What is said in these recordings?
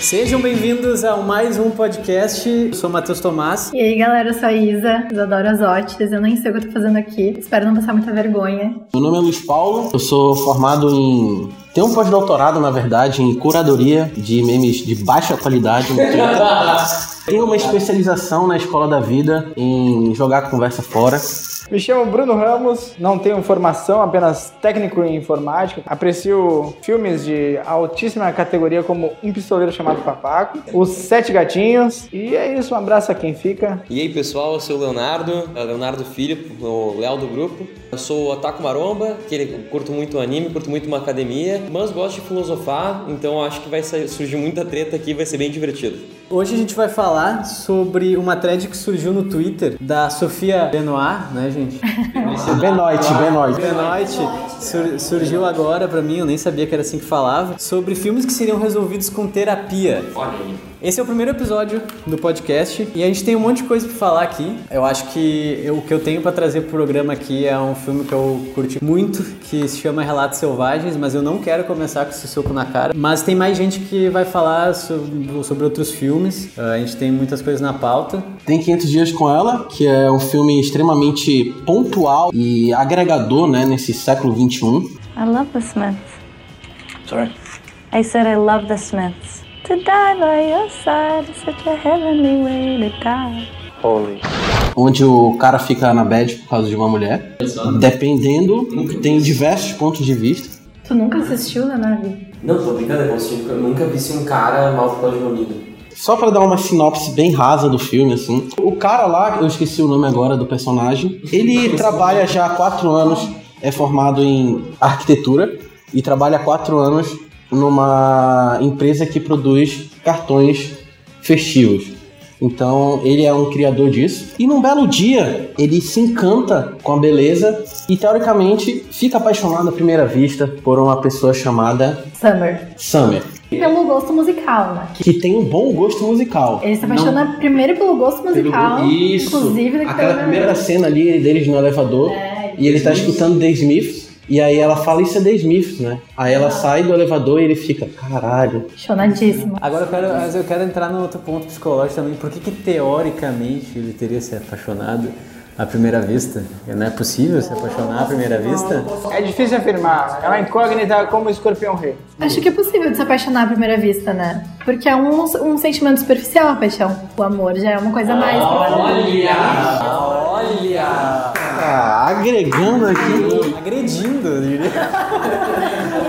Sejam bem-vindos a mais um podcast. Eu sou o Matheus Tomás. E aí, galera, eu sou a Isa, Isadora Azotes. Eu nem sei o que eu tô fazendo aqui. Espero não passar muita vergonha. Meu nome é Luiz Paulo, eu sou formado em. Tenho um pós-doutorado, na verdade, em curadoria de memes de baixa qualidade. Tenho uma especialização na Escola da Vida em jogar conversa fora. Me chamo Bruno Ramos, não tenho formação, apenas técnico em informática. Aprecio filmes de altíssima categoria como Um Pistoleiro Chamado Papaco, Os Sete Gatinhos. E é isso, um abraço a quem fica. E aí pessoal, eu sou o Leonardo, é Leonardo Filho, o Léo do grupo. Eu sou o Otaku Maromba, que ele curto muito anime, curto muito uma academia, mas gosto de filosofar, então acho que vai surgir muita treta aqui, vai ser bem divertido. Hoje a gente vai falar sobre uma thread que surgiu no Twitter da Sofia Benoit, né, gente? Benoit, Benoit. Benoit sur surgiu agora pra mim, eu nem sabia que era assim que falava, sobre filmes que seriam resolvidos com terapia. Olha aí. Esse é o primeiro episódio do podcast e a gente tem um monte de coisa pra falar aqui. Eu acho que eu, o que eu tenho pra trazer pro programa aqui é um filme que eu curti muito, que se chama Relatos Selvagens, mas eu não quero começar com esse soco na cara. Mas tem mais gente que vai falar sobre, sobre outros filmes. Uh, a gente tem muitas coisas na pauta. Tem 500 Dias com Ela, que é um filme extremamente pontual e agregador, né, nesse século 21. I love the Smiths. Sorry. I said I love the Smiths. To die by your side is such a heavenly way to die. Holy. Onde o cara fica na bad por causa de uma mulher. Dependendo, tem diversos pontos de vista. Tu nunca assistiu, Leonardo? Não, tô brincando, é se eu nunca visse um cara mal por causa de uma. Só pra dar uma sinopse bem rasa do filme, assim. O cara lá, eu esqueci o nome agora do personagem, ele trabalha já há quatro anos, é formado em arquitetura e trabalha há quatro anos numa empresa que produz cartões festivos. Então ele é um criador disso. E num belo dia ele se encanta com a beleza e teoricamente fica apaixonado à primeira vista por uma pessoa chamada Summer. Summer. Pelo gosto musical, né? Que tem um bom gosto musical. Ele se apaixona Não... primeiro pelo gosto musical. Pelo... Isso. Inclusive, aquela primeira cena ali deles no elevador. É, e ele tá escutando The Smiths. E aí ela fala isso é The Smiths, né? Aí ela sai do elevador e ele fica, caralho. Chonadíssimo. Agora eu quero, mas eu quero entrar no outro ponto psicológico também. Por que, que teoricamente ele teria se apaixonado à primeira vista? Não é possível se apaixonar à primeira vista? É difícil afirmar. É uma incógnita como o escorpião rei. Acho que é possível de se apaixonar à primeira vista, né? Porque é um, um sentimento superficial a paixão. O amor já é uma coisa mais. Olha! Olha! Ah, agregando aqui. Agredindo, eu diria.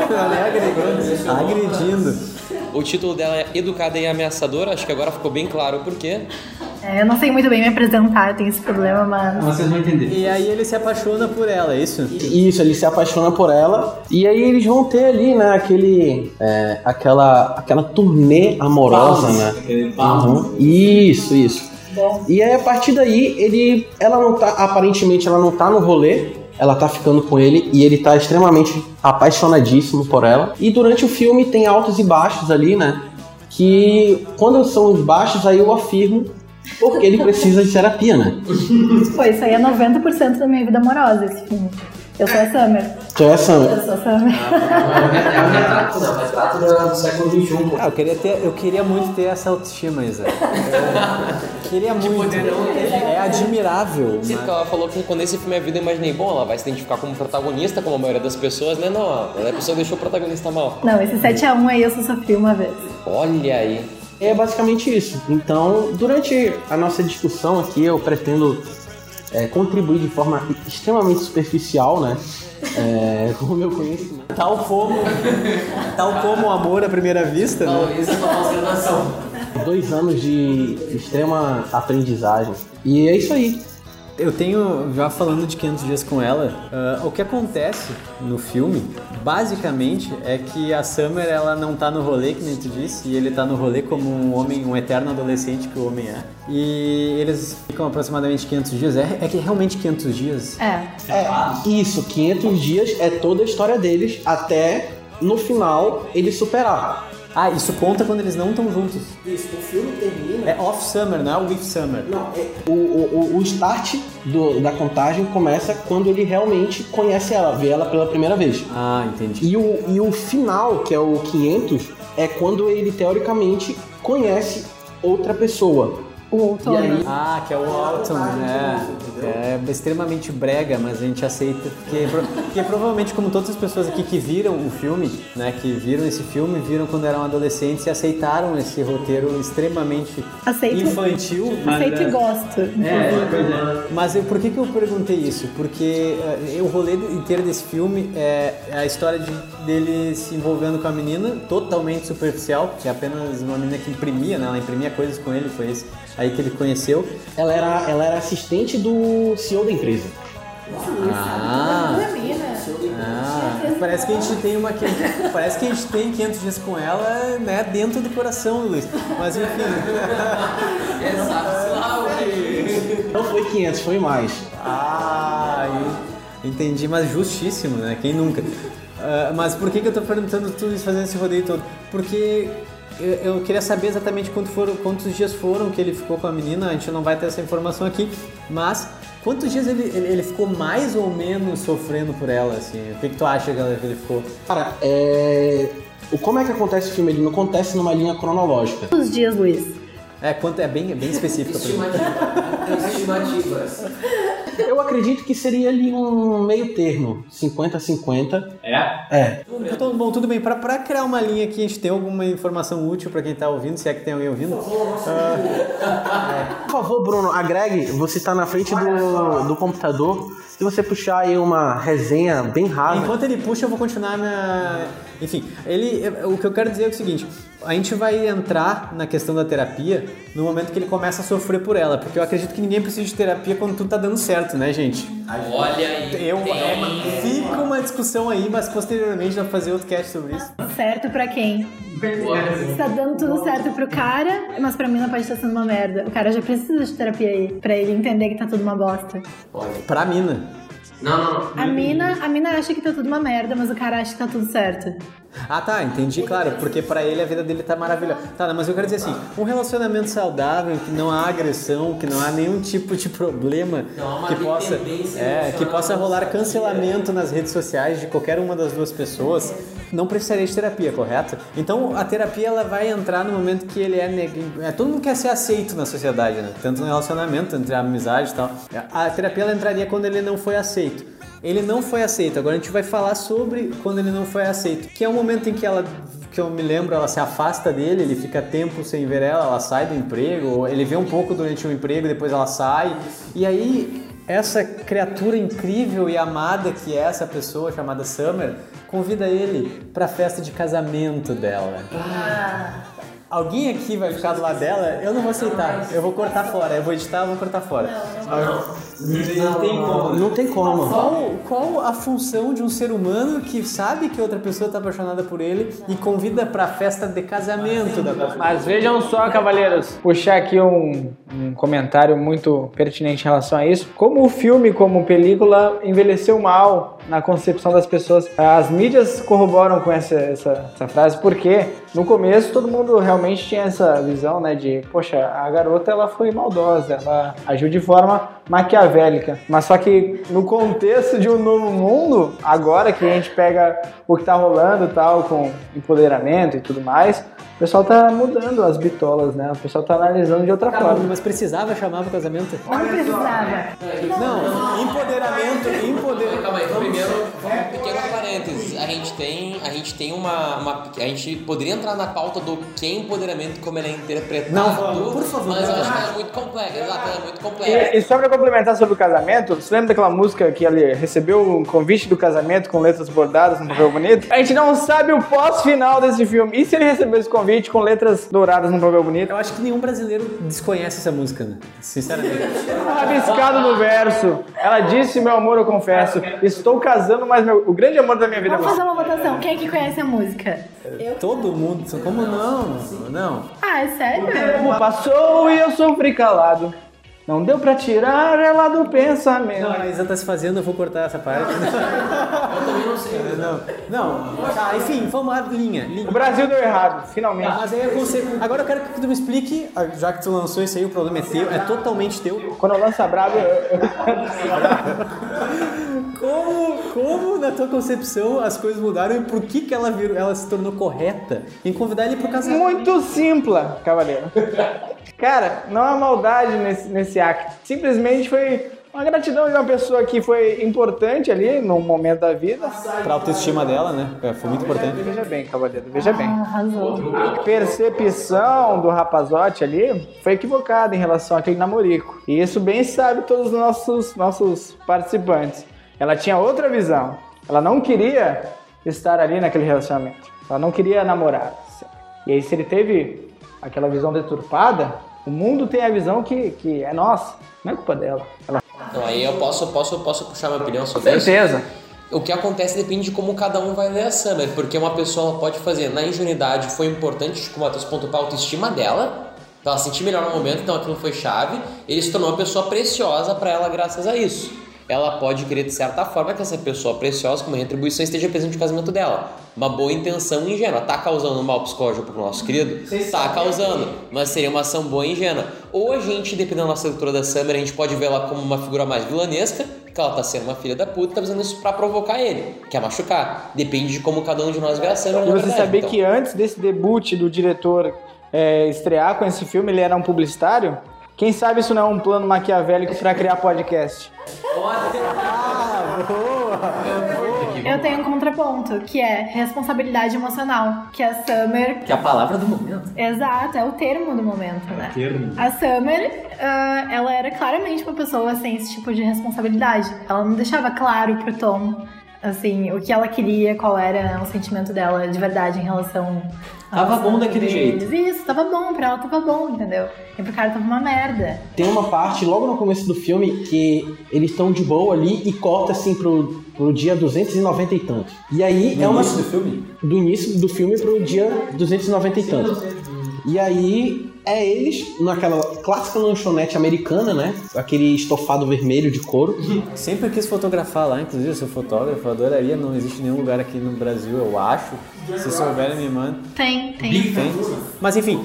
Não é agregando, agredindo. O título dela é Educada e Ameaçadora, acho que agora ficou bem claro o porquê. É, eu não sei muito bem me apresentar, eu tenho esse problema, mas. Vocês vão entender. E aí ele se apaixona por ela, é isso? Isso, ele se apaixona por ela. E aí eles vão ter ali, né, aquele. É, aquela, aquela turnê amorosa, né? Uhum. Isso, isso. E aí a partir daí, ele. Ela não tá. Aparentemente ela não tá no rolê. Ela tá ficando com ele e ele tá extremamente apaixonadíssimo por ela. E durante o filme tem altos e baixos ali, né? Que quando são os baixos, aí eu afirmo porque ele precisa de terapia, né? Pô, isso aí é 90% da minha vida amorosa, esse filme. Eu sou a Summer. Tu é a Summer? Eu sou a Summer. É o retrato, não, é o retrato do século XXI. Ah, eu queria, ter, eu queria muito ter essa autoestima, Isa. Eu queria muito. É admirável. Sim, porque ela falou que quando esse filme é vida, eu imaginei, bom, ela vai se identificar como protagonista, como a maioria das pessoas, né? Não, a pessoa deixou o protagonista mal. Não, esse 7x1 aí eu só sofri uma vez. Olha aí. É basicamente isso. Então, durante a nossa discussão aqui, eu pretendo é, contribuir de forma extremamente superficial, né? É, com o meu conhecimento. Tal como, tal como o amor à primeira vista, Não, né? isso é uma pós-graduação. Dois anos de extrema aprendizagem. E é isso aí. Eu tenho, já falando de 500 dias com ela, ah, o que acontece no filme, basicamente, é que a Summer, ela não tá no rolê, que nem tu disse, e ele tá no rolê como um homem, um eterno adolescente que o homem é. E eles ficam aproximadamente 500 dias. É, é que realmente 500 dias? É. É, isso, 500 dias é toda a história deles até no final ele superar. Ah, isso conta quando eles não estão juntos. Isso, o filme termina. É off summer, não é o with summer. Não, é- o, o, o- o start do- da contagem começa quando ele realmente conhece ela, vê ela pela primeira vez. Ah, entendi. E o, e o final, que é o 500, é quando ele teoricamente conhece outra pessoa. O outono. E aí- Ah, que é o Autumn, né? É extremamente brega, mas a gente aceita. Porque, porque provavelmente, como todas as pessoas aqui que viram o filme, né? Que viram esse filme, viram quando eram adolescentes e aceitaram esse roteiro extremamente Aceito. infantil. Aceito e gosto. É, Mas eu, por que, que eu perguntei isso? Porque eh, o rolê inteiro desse filme é a história de, dele se envolvendo com a menina, totalmente superficial, que é apenas uma menina que imprimia, né? Ela imprimia coisas com ele, foi esse aí que ele conheceu. Ela era, ela era assistente do CEO da empresa. Ah, ah, parece que a gente tem uma parece que a gente tem 500 dias com ela, né, dentro do coração, Luiz. Mas enfim. Não foi 500, foi mais. Ah, en- entendi, mas justíssimo, né? Quem nunca? Ah, mas por que, que eu tô perguntando tudo isso, fazendo esse rodeio todo? Porque eu, eu queria saber exatamente quanto foram, quantos dias foram que ele ficou com a menina, a gente não vai ter essa informação aqui, mas quantos dias ele, ele, ele ficou mais ou menos sofrendo por ela, assim? O que, que tu acha que ele ficou? Cara, é. O, como é que acontece o filme? Ele não acontece numa linha cronológica. Quantos dias, Luiz? É, quanto, é bem, bem específico. a pergunta. Estimativas. Eu acredito que seria ali um meio termo, 50-50. É? É. Então, bom, tudo bem. Pra, pra criar uma linha aqui, a gente tem alguma informação útil pra quem tá ouvindo, se é que tem alguém ouvindo? Por favor, Bruno, agregue, você tá na frente do, do computador. Se você puxar aí uma resenha bem rasa. Enquanto ele puxa, eu vou continuar minha. Enfim, ele, o que eu quero dizer é o seguinte: a gente vai entrar na questão da terapia no momento que ele começa a sofrer por ela, porque eu acredito que ninguém precisa de terapia quando tudo tá dando certo, né, gente? Olha aí. Eu, tem- é, fica uma discussão aí, mas posteriormente vai fazer outro cast sobre isso. Certo pra quem? Tá dando tudo certo pro cara, mas pra mim não pode estar sendo uma merda. O cara já precisa de terapia aí, pra ele entender que tá tudo uma bosta. Pra mina. Não, não, não. A mina, a mina acha que tá tudo uma merda, mas o cara acha que tá tudo certo. Ah, tá, entendi, claro, porque pra ele a vida dele tá maravilhosa. Tá, mas eu quero dizer assim, um relacionamento saudável, que não há agressão, que não há nenhum tipo de problema Não que possa, é, que possa rolar cancelamento nas redes sociais de qualquer uma das duas pessoas, não precisaria de terapia, correto? Então a terapia ela vai entrar no momento que ele é, é todo mundo quer ser aceito na sociedade, né? Tanto no relacionamento, entre a amizade e tal. A terapia ela entraria quando ele não foi aceito. Ele não foi aceito. Agora a gente vai falar sobre quando ele não foi aceito, que é o momento em que ela, que eu me lembro, ela se afasta dele, ele fica tempo sem ver ela, ela sai do emprego, ele vê um pouco durante o emprego, depois ela sai. E aí essa criatura incrível e amada que é essa pessoa chamada Summer convida ele para a festa de casamento dela. Alguém aqui vai ficar do lado dela? Eu não vou aceitar. Eu vou cortar fora. Eu vou editar, eu vou cortar fora. Não tem como. Não tem como. Qual, qual a função de um ser humano que sabe que outra pessoa está apaixonada por ele e convida para a festa de casamento da pessoa? Mas vejam só, cavaleiros, puxar aqui um, um comentário muito pertinente em relação a isso. Como o filme, como película, envelheceu mal na concepção das pessoas. As mídias corroboram com essa, essa, essa frase, porque no começo todo mundo realmente tinha essa visão, né, de, poxa, a garota ela foi maldosa, ela agiu de forma maquiavélica. Mas só que no contexto de um novo mundo, agora que a gente pega o que tá rolando tal, com empoderamento e tudo mais, o pessoal tá mudando as bitolas, né? O pessoal tá analisando de outra Caramba, forma. mas precisava chamar pro casamento? Não precisava. Não, empoderamento, empoderamento. Calma aí, primeiro, um pequeno parênteses. A gente tem, a gente tem uma, uma- A gente poderia entrar na pauta do que é empoderamento, como ele é interpretado. Não, por favor, Mas eu acho que ela é muito complexa, exato, ela é muito complexa. E, e só pra complementar sobre o casamento, você lembra daquela música que ele recebeu um convite do casamento com letras bordadas no papel bonito? A gente não sabe o pós-final desse filme. E se ele recebeu esse convite com letras douradas no papel bonito? Eu acho que nenhum brasileiro desconhece essa música, né? Sinceramente. Rabiscado no verso. Ela disse, meu amor, eu confesso, estou casando, mas meu- o grande amor da minha vida é Vamos fazer uma votação. Quem é que conhece a música? Todo mundo. Como não? Não. Ah, é sério? O tempo passou e eu sofri calado. Não deu pra tirar ela do pensamento. Não, a Isa tá se fazendo, eu vou cortar essa parte. Eu também não sei. Não, não. Tá, enfim, vamos lá, linha. linha. O Brasil deu errado, finalmente. Mas aí é você. Agora eu quero que tu me explique, ah, já que tu lançou isso aí, o problema é teu, é totalmente teu. Quando eu lanço a brava, eu, como na tua concepção as coisas mudaram e por que, que ela, virou, ela se tornou correta em convidar ele pro casamento? Muito simples, cavaleiro. Cara, não há maldade nesse, nesse acto. Simplesmente foi uma gratidão de uma pessoa que foi importante ali no momento da vida. Pra autoestima dela, né? É, Foi muito importante. Veja bem, cavaleiro, veja bem. Ah, arrasou. A percepção do rapazote ali foi equivocada em relação àquele namorico. E isso bem sabe todos os nossos, nossos participantes. Ela tinha outra visão. Ela não queria estar ali naquele relacionamento. Ela não queria namorar. E aí, se ele teve aquela visão deturpada, o mundo tem a visão que, que é nossa, não é culpa dela. Ela... Então aí eu posso, posso, posso puxar minha opinião sobre isso? Certeza. O que acontece depende de como cada um vai ler a Summer, porque uma pessoa pode fazer na ingenuidade, foi importante, como o Matheus pra autoestima dela, pra ela se sentir melhor no momento, então aquilo foi chave, ele se tornou uma pessoa preciosa pra ela graças a isso. Ela pode querer, de certa forma, que essa pessoa preciosa, como retribuição, esteja presente no casamento dela. Uma boa intenção ingênua. Tá causando um mal psicológico pro nosso querido? Tá causando. Mas seria uma ação boa e ingênua. Ou a gente, dependendo da nossa leitura da Summer, a gente pode ver ela como uma figura mais vilanesca, que ela tá sendo uma filha da puta e tá fazendo isso pra provocar ele, quer machucar. Depende de como cada um de nós vê a Summer. E você sabia Então, que antes desse debut do diretor é, estrear com esse filme, ele era um publicitário? Quem sabe isso não é um plano maquiavélico pra criar podcast? Eu tenho um contraponto, que é responsabilidade emocional, que a Summer Que é a palavra do momento. Exato, é o termo do momento, né? A Summer, ah, ela era claramente uma pessoa sem esse tipo de responsabilidade. Ela não deixava claro pro Tom, assim, o que ela queria, qual era o sentimento dela de verdade em relação... Tava bom daquele deles. Isso, tava bom, pra ela tava bom, entendeu? E pro cara tava uma merda. Tem uma parte logo no começo do filme que eles estão de boa ali e corta assim pro, pro dia 290 e tantos. E aí é uma. do filme? Do início do filme pro dia 290 e tantos. E aí é eles naquela clássica lanchonete americana, né? Aquele estofado vermelho de couro. Sempre quis fotografar lá, inclusive eu sou fotógrafo, eu adoraria, não existe nenhum lugar aqui no Brasil, eu acho. Se souberem, me mandem. Tem, tem. Tem. Mas enfim,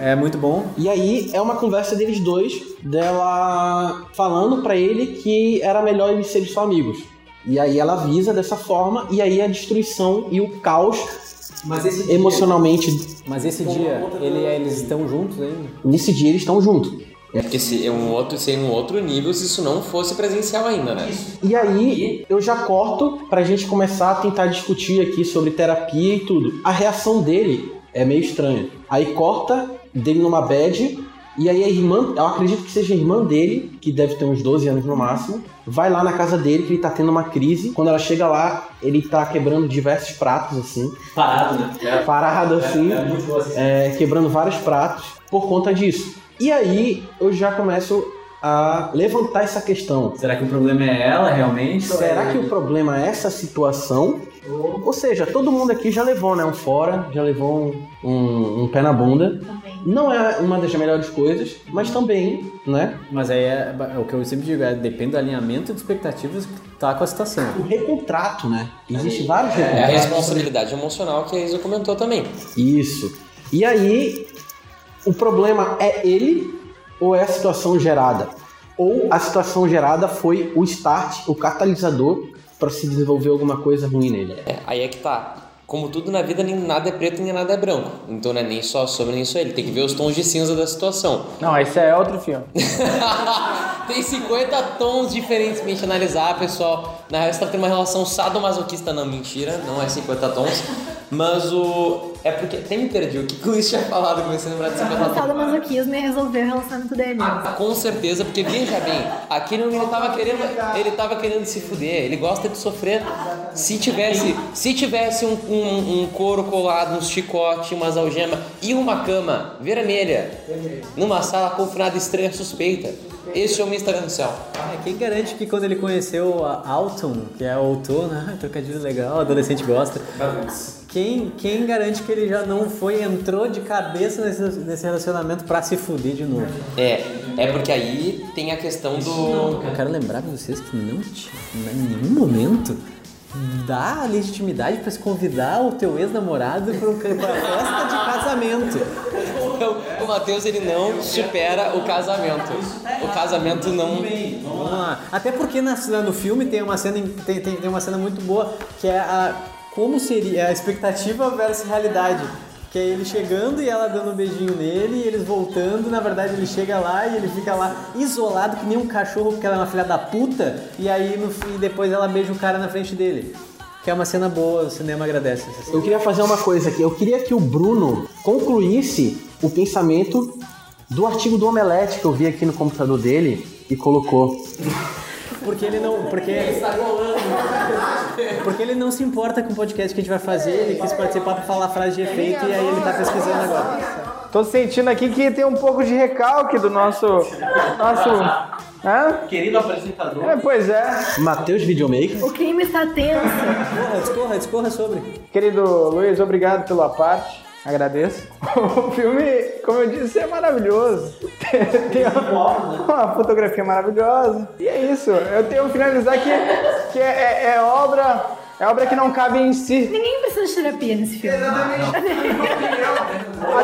é muito bom. E aí é uma conversa deles dois, dela falando pra ele que era melhor eles serem só amigos. E aí ela avisa dessa forma, e aí a destruição e o caos Mas esse emocionalmente. Mas esse dia, ele, eles estão juntos ainda? Nesse dia eles estão juntos. É porque se é um outro, seria um outro nível se isso não fosse presencial ainda, né? E aí eu já corto pra gente começar a tentar discutir aqui sobre terapia e tudo. A reação dele é meio estranha. Aí corta dele numa bad, e aí a irmã, eu acredito que seja a irmã dele, que deve ter uns 12 anos no máximo, vai lá na casa dele que ele tá tendo uma crise. Quando ela chega lá, ele tá quebrando diversos pratos assim. Parado, né? parado assim, é, quebrando vários pratos por conta disso. E aí eu já começo a levantar essa questão. Será que o problema é ela realmente? Será que o problema é essa situação? Ou seja, todo mundo aqui já levou, né? Um fora, já levou um, um, um pé na bunda. Não é uma das melhores coisas, mas também, né? Mas aí é, é o que eu sempre digo, é, depende do alinhamento de expectativas que tá com a situação. O recontrato, né? Existe vários É a recontratos. responsabilidade emocional que a Isa comentou também. Isso. E aí, o problema é ele ou é a situação gerada? Ou a situação gerada foi o start, o catalisador para se desenvolver alguma coisa ruim nele? É, aí é que tá. Como tudo na vida, nem nada é preto nem nada é branco. Então não é nem só sobre nem só ele. Tem que ver os tons de cinza da situação. Não, esse é outro filme. Tem 50 tons diferentes pra gente analisar, pessoal. Na real, você tá tendo uma relação sadomasoquista. Não, mentira, não é 50 tons. Mas o. É porque. Até me perdi. O que que o Luiz tinha falado? Comecei a lembrar de 50 O tons. sadomasoquismo ia resolver o relacionamento dele. Com certeza, porque veja bem, aquele homem ele tava querendo, ele tava querendo se fuder, ele gosta de sofrer. Se tivesse, se tivesse um, um, um couro colado, uns chicote, umas algemas e uma cama vermelha numa sala confinada estranha suspeita, Esse é o meu Instagram do céu. É, quem garante que quando ele conheceu a Alton, que é outono, ah, trocadilho legal, adolescente gosta. Quem, quem garante que ele já não foi, entrou de cabeça nesse, nesse relacionamento pra se fuder de novo? É, é porque aí tem a questão do. Eu quero lembrar pra vocês que não tinha, em nenhum momento dá legitimidade pra se convidar o teu ex-namorado pra, um- pra festa de casamento. O Matheus ele não supera o casamento. O casamento não. Vamos lá. Até porque na, no filme tem uma cena tem, tem, tem uma cena muito boa que é a como seria a expectativa versus realidade. Que é ele chegando e ela dando um beijinho nele, e eles voltando, na verdade ele chega lá e ele fica lá isolado que nem um cachorro porque ela é uma filha da puta, e aí no fim depois ela beija o cara na frente dele. Que é uma cena boa, o cinema agradece. essa cena. Eu queria fazer uma coisa aqui. Eu queria que o Bruno concluísse o pensamento do artigo do Omelete que eu vi aqui no computador dele e colocou. Porque ele não. Porque, porque ele não se importa com o podcast que a gente vai fazer, ele quis participar pra falar frase de efeito e aí ele tá pesquisando agora. Tô sentindo aqui que tem um pouco de recalque do nosso. nosso. Hã? Querido apresentador. É, pois é. Matheus Videomaker. O clima está tenso. Discorra, discorra, discorra sobre. Querido Luiz, obrigado pela parte. Agradeço. O filme, como eu disse, é maravilhoso. Tem, uma, uma fotografia maravilhosa. E é isso. Eu tenho que finalizar que, que é, é- é obra. É obra que não cabe em si. Ninguém precisa de terapia nesse filme.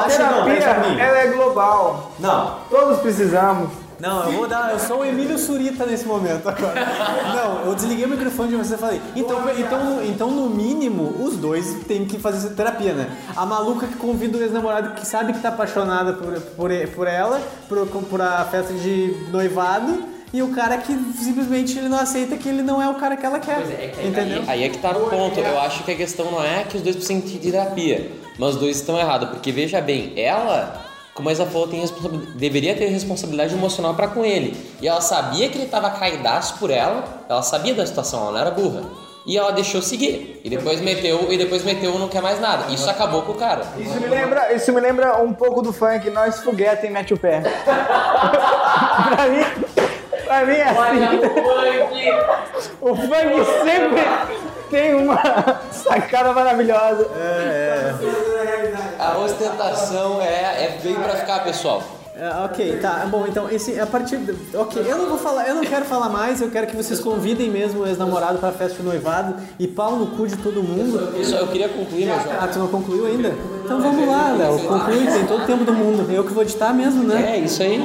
Deixa a terapia, ela é global. Não. Todos precisamos. Não, eu vou dar. Eu sou o Emílio Surita nesse momento agora. Não, eu desliguei o microfone de você e falei. Então, então, então, no mínimo, os dois têm que fazer terapia, né? A maluca que convida o ex-namorado que sabe que tá apaixonada por, por, por ela, por, por a festa de noivado. E o cara que simplesmente ele não aceita que ele não é o cara que ela quer. entendeu? Aí, aí é que tá o ponto. Eu acho que a questão não é que os dois precisam de terapia, mas os dois estão errados. Porque veja bem, ela, como a Isa falou, tem responsabilidade, deveria ter responsabilidade emocional pra com ele. E ela sabia que ele tava caidaço por ela, ela sabia da situação, ela não era burra. E ela deixou seguir. E depois meteu, e depois meteu não quer mais nada. Isso acabou com o cara. Isso me lembra, isso me lembra um pouco do funk, nós foguete e mete o pé. pra mim, pra mim é assim. O funk sempre tem uma sacada maravilhosa. A ostentação é, é veio pra ficar, pessoal. É, ok, tá. Bom, então esse a partir do- ok, eu não vou falar, eu não quero falar mais. Eu quero que vocês convidem mesmo o ex-namorado para festa de noivado e pau no cu de todo mundo. Isso, eu queria concluir, meu João. Ah, tu não concluiu ainda? Então vamos lá, Léo. Conclui, tem todo o tempo do mundo. Eu que vou editar mesmo, né? É, isso aí.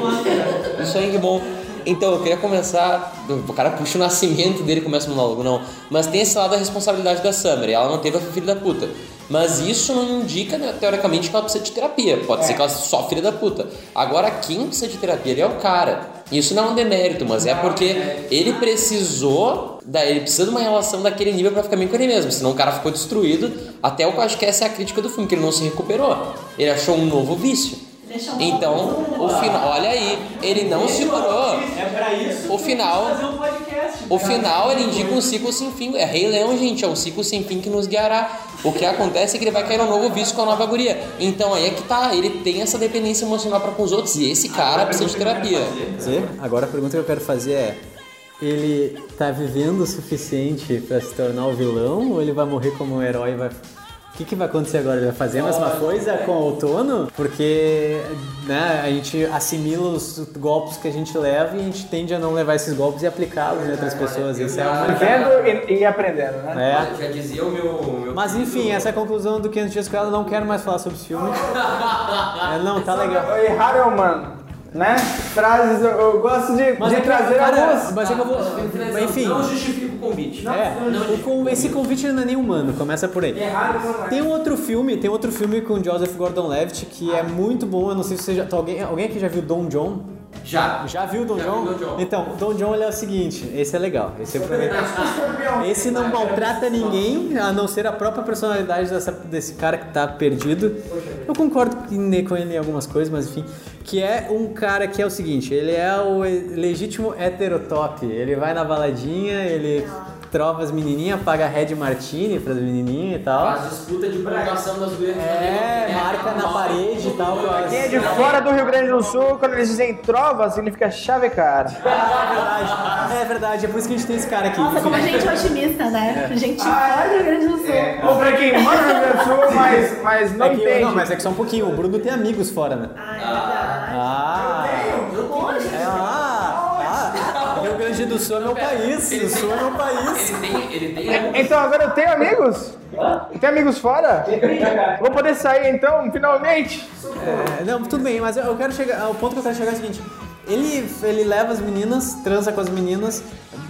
Isso aí, que bom. Então, eu queria começar. O cara puxa o nascimento dele e começa o monólogo, não. Mas tem esse lado da responsabilidade da Summer. Ela não teve a filha da puta. Mas isso não indica, né, teoricamente, que ela precisa de terapia. Pode ser que ela só filha da puta. Agora, quem precisa de terapia ele é o cara. Isso não é um demérito, mas é porque ele precisou. Da, ele precisa de uma relação daquele nível pra ficar bem com ele mesmo. Senão o cara ficou destruído. Até o que eu acho que essa é a crítica do filme, que ele não se recuperou. Ele achou um novo vício. Então, o final, olha aí, ele não segurou. É pra isso. O final, um podcast. o final ele indica um ciclo sem fim. É Rei Leão, gente, é um ciclo sem fim que nos guiará. O que acontece é que ele vai cair no novo vício com a nova guria. Então aí é que tá, ele tem essa dependência emocional para com os outros e esse cara precisa de terapia. Agora a pergunta que eu quero fazer é: ele tá vivendo o suficiente pra se tornar o vilão ou ele vai morrer como um herói e vai. O que, que vai acontecer agora? Ele vai fazer a mesma coisa com o outono? Porque né, a gente assimila os golpes que a gente leva e a gente tende a não levar esses golpes e aplicá-los em outras pessoas. Isso é uma. Vendo e, e aprendendo, né? É. Já dizia o meu. Mas enfim, essa é a conclusão do 500 Dias com ela. Não quero mais falar sobre esse filme. É, não, tá legal. E Harrelman, né? Frases, eu, eu gosto de, Mas de é que, trazer cara, algumas. mas é que eu vou. Enfim. Não justifica convite. É, o con- esse convite não é nem humano, começa por aí. Tem um outro filme, tem outro filme com Joseph Gordon-Levitt que é muito bom, eu não sei se você já... Alguém, alguém aqui já viu Don John? Já. Já viu Don Já John? vi Don John. Então, Don John ele é o seguinte, esse é legal, esse, é esse não maltrata ninguém, a não ser a própria personalidade dessa- desse cara que tá perdido. Eu concordo com ele em algumas coisas, mas enfim. Que é um cara que é o seguinte, ele é o legítimo heterotop. Ele vai na baladinha, ele trova as menininhas, paga Red Martini pras menininhas e tal. Faz disputa de pontuação das gurias. É, marca na parede e tal. Quem é de fora do Rio Grande do Sul, quando eles dizem trova, significa chavecar. Ah, é verdade. É verdade, é por isso que a gente tem esse cara aqui. Nossa, como a gente é otimista, né? Gente fora do Rio Grande do Sul. Ou pra quem mora no Rio Grande do Sul, mas, mas não É que, entende. não, mas é que só um pouquinho. O Bruno tem amigos fora, né? Ah, é verdade. Ah! Do Sul é meu país. O Sul é meu país. Ele tem, ele tem Então agora eu tenho amigos? Tem amigos fora? Vou poder sair então, finalmente? É, não, tudo bem, mas eu- quero chegar. O ponto que eu quero chegar é o seguinte: ele, ele leva as meninas, transa com as meninas,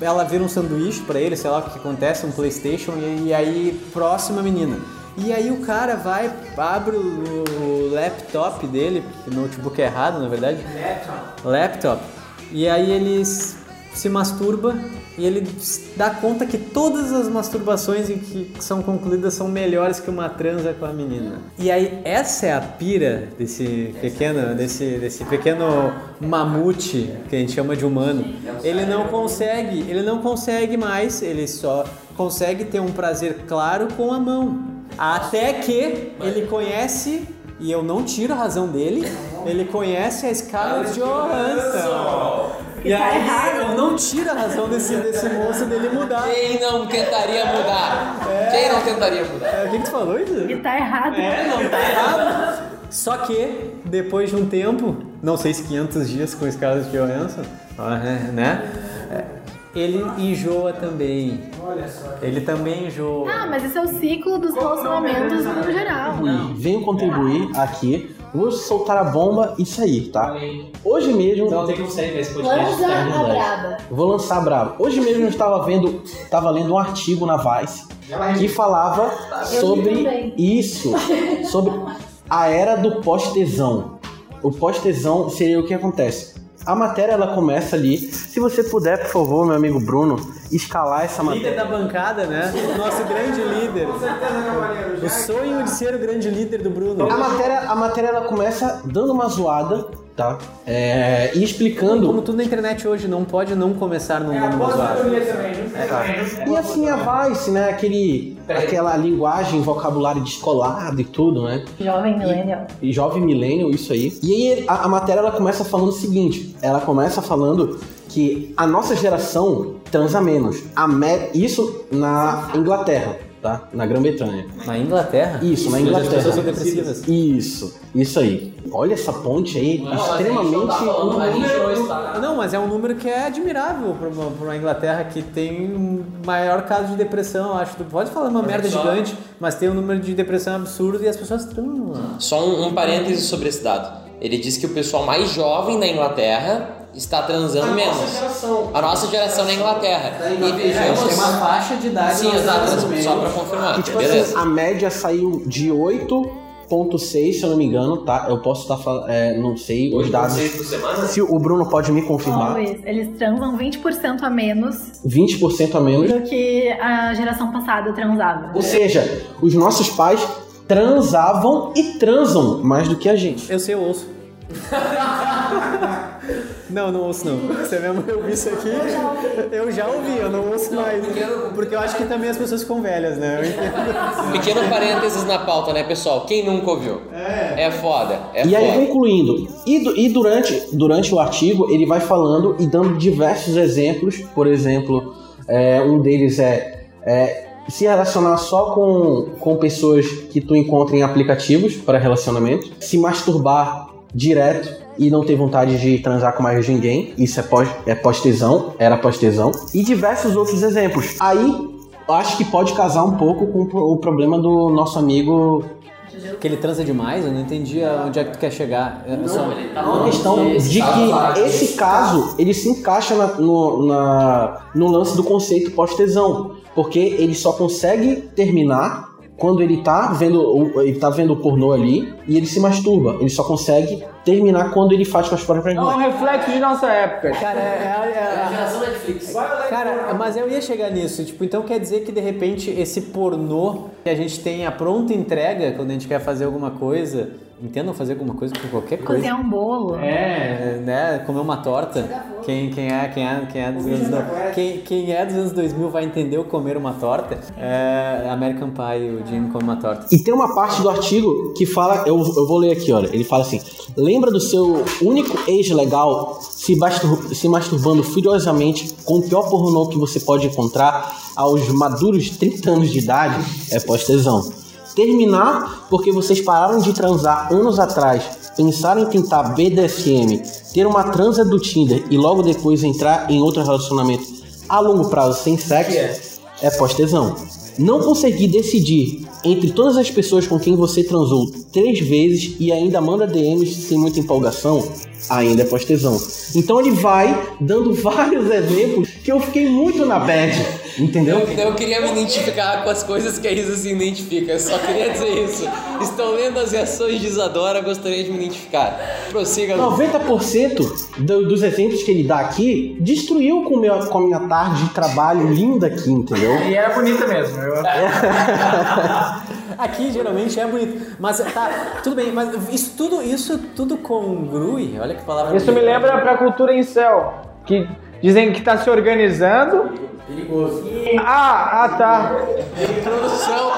ela vira um sanduíche pra ele, sei lá o que acontece, um Playstation, e, e aí, próxima menina. E aí o cara vai, abre o, laptop dele, o notebook é errado, na verdade. Laptop. Laptop. E aí ele s- se masturba e ele dá conta que todas as masturbações em que são concluídas são melhores que uma transa com a menina. E aí essa é a pira desse pequeno, desse, desse pequeno mamute que a gente chama de humano. Ele não consegue, ele não consegue mais, ele só consegue ter um prazer claro com a mão. Até que ele conhece, e eu não tiro a razão dele, ele conhece a Scarlett Johansson. E tá aí errado. eu não tiro a razão desse, desse moço dele mudar. Quem não tentaria mudar? Quem não tentaria mudar? É, o que, que tu falou, Isa? e tá errado. É, não tá errado. Só que, depois de um tempo, não sei se 500 dias com Johansson, ah, é, né? É, Ele enjoa também. Ele também enjoa. Ah, mas esse é o ciclo dos relacionamentos no geral. venho contribuir aqui. Vou soltar a bomba e sair, tá? Hoje mesmo. Então tem que sair desse podcast. Lança é a braba. Vou lançar bravo. Hoje mesmo eu estava vendo, estava lendo um artigo na Vice que falava sobre isso, sobre a era do pós-tesão. O pós-tesão seria o que acontece. A matéria ela começa ali. Se você puder, por favor, meu amigo Bruno, escalar essa Líder matéria. da bancada, né? Nosso grande líder. O sonho de ser o grande líder do Bruno. A matéria, a matéria ela começa dando uma zoada, tá? É, e Como explicando. tudo na internet hoje, não pode não começar num mundo zoado. E assim a Vice, né? Aquele, aquela linguagem, vocabulário descolado e tudo, né? Jovem millennial. E jovem millennial, isso aí. E aí a, a matéria ela começa falando o seguinte: ela começa falando que a nossa geração transa menos. A me- isso na Inglaterra, tá? Na Grã-Bretanha. Na Inglaterra? Isso, na Hoje As pessoas são Inglaterra. depressivas. Isso, isso aí. Olha essa ponte aí, extremamente. A gente não está. Não, mas é um número que é admirável para uma, Inglaterra que tem um maior caso de depressão, acho. Tu pode falar uma merda só- gigante, mas tem um número de depressão absurdo e as pessoas transam. Só um, um parêntese sobre esse dado. Ele diz que o pessoal mais jovem da Inglaterra está transando menos. A nossa geração na Inglaterra. E vejamos. Tem uma faixa de idade. Sim, exato. Só pra confirmar. E, tipo assim, Beleza. a média saiu de 8,6, se eu não me engano, tá? Eu posso estar falando. É, não sei os dados. Seis por semana? Se o Bruno pode me confirmar, Luiz, eles transam 20% a menos 20% a menos. do que a geração passada transava. Ou seja, os nossos pais transavam e transam mais do que a gente. Eu sei, eu ouço. Não, não ouço não. Se a minha mãe ouvir isso aqui, eu já ouvi, eu não ouço mais. Porque eu acho que também as pessoas ficam velhas, né? Eu entendo. Pequeno parênteses na pauta, né, pessoal? Quem nunca ouviu? É. É foda. É E aí, foda. concluindo, e, e durante, durante o artigo, ele vai falando e dando diversos exemplos. Por exemplo, é, um deles é, é se relacionar só com, com pessoas que tu encontra em aplicativos para relacionamento, se masturbar direto e não ter vontade de transar com mais ninguém, isso é pós, é pós-tesão, era pós-tesão, e diversos outros exemplos. Aí, eu acho que pode casar um pouco com o pro- o problema do nosso amigo Que ele transa demais, eu não entendi onde é que tu quer chegar. É só- É uma questão de que esse caso ele se encaixa na- no, na- no lance do conceito pós-tesão, porque ele só consegue terminar quando ele tá vendo ele tá vendo pornô ali e ele se masturba. Ele só consegue terminar quando ele faz com as próprias É um mãos. reflexo de nossa época. Cara, é, é- é- Geração Netflix. Cara, mas eu ia chegar nisso. Tipo, então quer dizer que de repente esse pornô que a gente tem a pronta entrega quando a gente quer fazer alguma coisa, entendam fazer alguma coisa com qualquer coisa. Cozinhar um bolo. É, né? Comer uma torta. Quem, quem, é, quem, é, quem, é dos anos, do- quem, quem é dos anos 2000 vai entender o comer uma torta. É American Pie, o Jimmy come uma torta. E tem uma parte do artigo que fala, eu, eu vou ler aqui, olha. Ele fala assim: lembra do seu único ex legal se, se masturbando furiosamente com o pior pornô que você pode encontrar aos maduros 30 anos de idade? É pós-tesão. Terminar porque vocês pararam de transar anos atrás, pensaram em tentar BDSM, ter uma transa do Tinder e logo depois entrar em outro relacionamento a longo prazo sem sexo é pós-tesão. Não conseguir decidir entre todas as pessoas com quem você transou três vezes e ainda manda DMs sem muita empolgação, ainda é pós-tesão. Então ele vai dando vários exemplos que eu fiquei muito na bad, entendeu? Eu, eu queria me identificar com as coisas que a Isa se identifica. Eu só queria dizer isso. Estão lendo as reações de Isadora, gostaria de me identificar. Prossiga, Lu. 90% do- dos exemplos que ele dá aqui destruiu com, meu, com a minha tarde de trabalho linda aqui, entendeu? E era bonita mesmo. Eu... Aqui geralmente é bonito. Mas tá, tudo bem, mas isso tudo, isso tudo congrui. Olha que palavra. Isso me bonita. lembra pra cultura em céu, que dizem que tá se organizando. Perigoso. Ah, ah tá. Produção.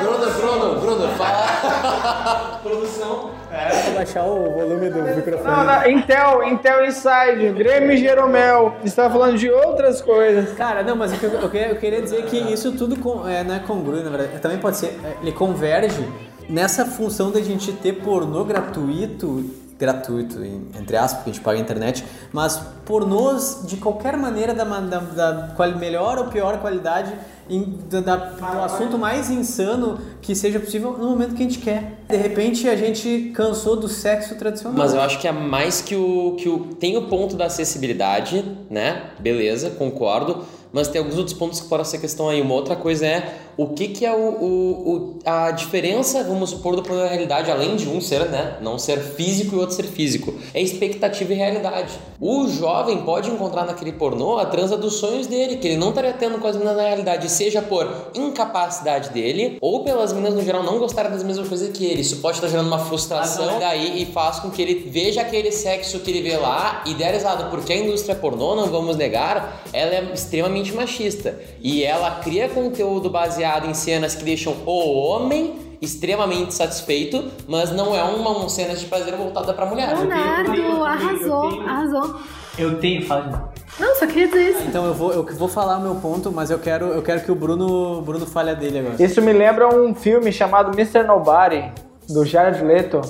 Bruno, Bruno, Bruno, fala. Vou baixar o volume do microfone. Não, não, Intel, Intel Inside, Grêmio e Jeromel. Estava falando de outras coisas. Cara, não, mas o que eu, eu queria, eu queria dizer que isso tudo com- é, não é congrui, na verdade. Também pode ser. é, Ele converge nessa função da gente ter pornô gratuito. Gratuito, entre aspas, porque a gente paga a internet, mas pornôs de qualquer maneira da, da, da quali- melhor ou pior qualidade, em, da, da- assunto mais insano que seja possível no momento que a gente quer. De repente a gente cansou do sexo tradicional. Mas eu acho que é mais que o, que o. Tem o ponto da acessibilidade, né? Beleza, concordo. Mas tem alguns outros pontos que podem ser questão aí. Uma outra coisa é o que, que é o, o, o- a diferença, vamos supor, do pornô da realidade, além de um ser, né? Não ser físico e outro ser físico. É expectativa e realidade. O jovem pode encontrar naquele pornô a transa dos sonhos dele, que ele não estaria tendo com as meninas na realidade, seja por incapacidade dele, ou pelas meninas no geral não gostarem das mesmas coisas que ele. Isso pode estar gerando uma frustração daí e faz com que ele veja aquele sexo que ele vê lá der risada, porque a indústria pornô, não vamos negar, ela é extremamente machista. E ela cria conteúdo baseado em cenas que deixam o homem extremamente satisfeito, mas não é uma, uma cena de prazer voltada pra mulher. Leonardo arrasou, arrasou. Eu tenho, fala. Não, só queria dizer isso. Então eu vou, eu vou falar o meu ponto, mas eu quero, eu quero que o Bruno, Bruno fale a dele agora. Isso me lembra um filme chamado Mr. Nobody, do Jared Leto,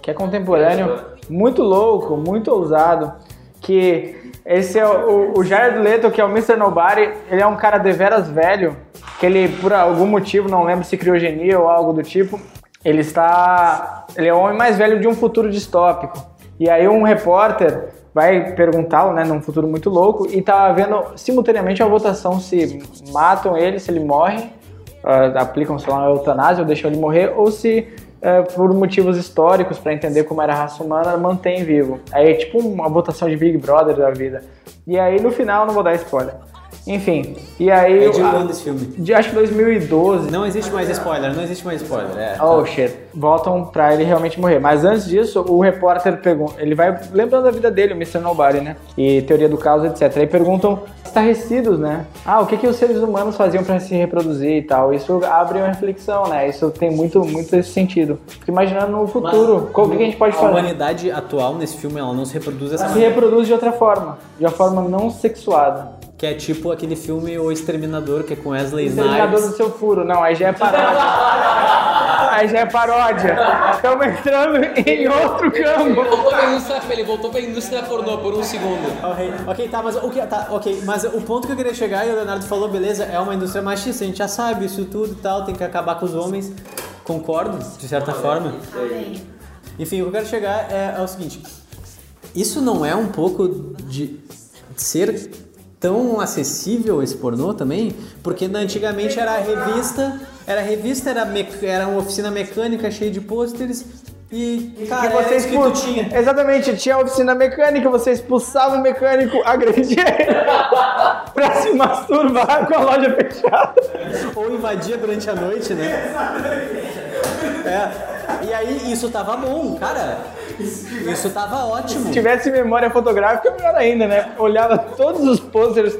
que é contemporâneo, muito louco, muito ousado, que esse é o, o Jared Leto, que é o Mr. Nobody, ele é um cara deveras velho, que ele, por algum motivo, não lembro se criogenia ou algo do tipo, ele está... ele é o homem mais velho de um futuro distópico. E aí um repórter vai perguntá-lo, né, num futuro muito louco, e tá vendo simultaneamente a votação se matam ele, se ele morre, ah, aplicam, sei lá, uma eutanásia ou deixam ele morrer, ou se eh, por motivos históricos, para entender como era a raça humana, mantém vivo. Aí é tipo uma votação de Big Brother da vida. E aí no final, não vou dar spoiler. Enfim, e aí... É de a- quando esse filme? de, acho que 2012. Não existe mais spoiler, não existe mais spoiler. É. Oh shit. Voltam pra ele realmente morrer. Mas antes disso, o repórter pergunta. Ele vai lembrando da vida dele, o Mr. Nobody, né? E teoria do caos, etc. Aí perguntam estarrecidos, né? Ah, o que, que os seres humanos faziam pra se reproduzir e tal. Isso abre uma reflexão, né? Isso tem muito, muito esse sentido. Fico imaginando no futuro. Qual que, que a gente pode A fazer? humanidade atual nesse filme, ela não se reproduz dessa Ela se maneira. reproduz de outra forma. De uma forma não sexuada. Que é tipo aquele filme O Exterminador, que é com Wesley Exterminador Snipes. do seu furo. Não, aí já é paródia. aí já é paródia. Estamos entrando em outro campo. Ele voltou pra indústria, ele voltou pra indústria pornô por um segundo. Ok, ok, tá, mas o que tá, ok, mas o ponto que eu queria chegar e o Leonardo falou, beleza, é uma indústria machista, a gente já sabe isso tudo e tal, tem que acabar com os homens. Concordo, de certa forma. Enfim, o que eu quero chegar é, é o seguinte: isso não é um pouco de ser tão acessível esse pornô também? Porque antigamente era a revista, era a revista, era, era uma oficina mecânica cheia de pôsteres e, cara, que você era isso que tinha. Exatamente, tinha a oficina mecânica, você expulsava o mecânico, agredia ele pra se masturbar com a loja fechada. Ou invadia durante a noite, né? É. E aí, isso tava bom, cara. Isso tava ótimo. Se tivesse memória fotográfica, melhor ainda, né? Olhava todos os pôsteres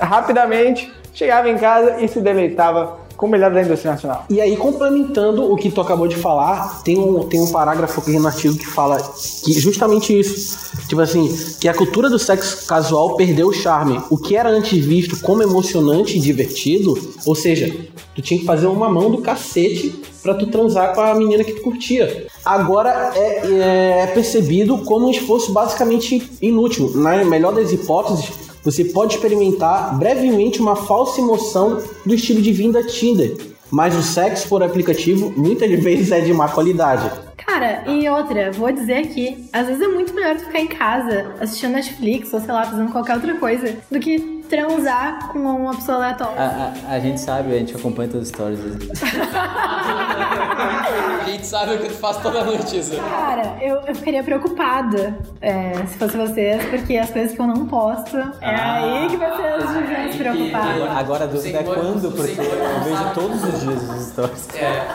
rapidamente, chegava em casa e se deleitava com o melhor da indústria nacional. E aí, complementando o que tu acabou de falar, tem um, tem um parágrafo aqui no artigo que fala que justamente isso. Tipo assim, que a cultura do sexo casual perdeu o charme. O que era antes visto como emocionante e divertido, ou seja, tu tinha que fazer uma mão do cacete pra tu transar com a menina que tu curtia. Agora é, é percebido como um esforço basicamente inútil. Na melhor das hipóteses, você pode experimentar brevemente uma falsa emoção do estilo de vida Tinder, mas o sexo por aplicativo muitas vezes é de má qualidade. Cara, e outra, vou dizer aqui, às vezes é muito melhor tu ficar em casa assistindo Netflix ou sei lá, fazendo qualquer outra coisa do que transar com uma pessoa aleatória. A, a, a gente sabe, a gente acompanha todas as stories. A gente sabe o que tu faz toda noite, isso. Cara, eu, eu ficaria preocupada é, se fosse vocês, porque as coisas que eu não posto, é aí que vocês deviam se preocupar. Agora a dúvida é quando, porque eu vejo todos os dias os stories. É.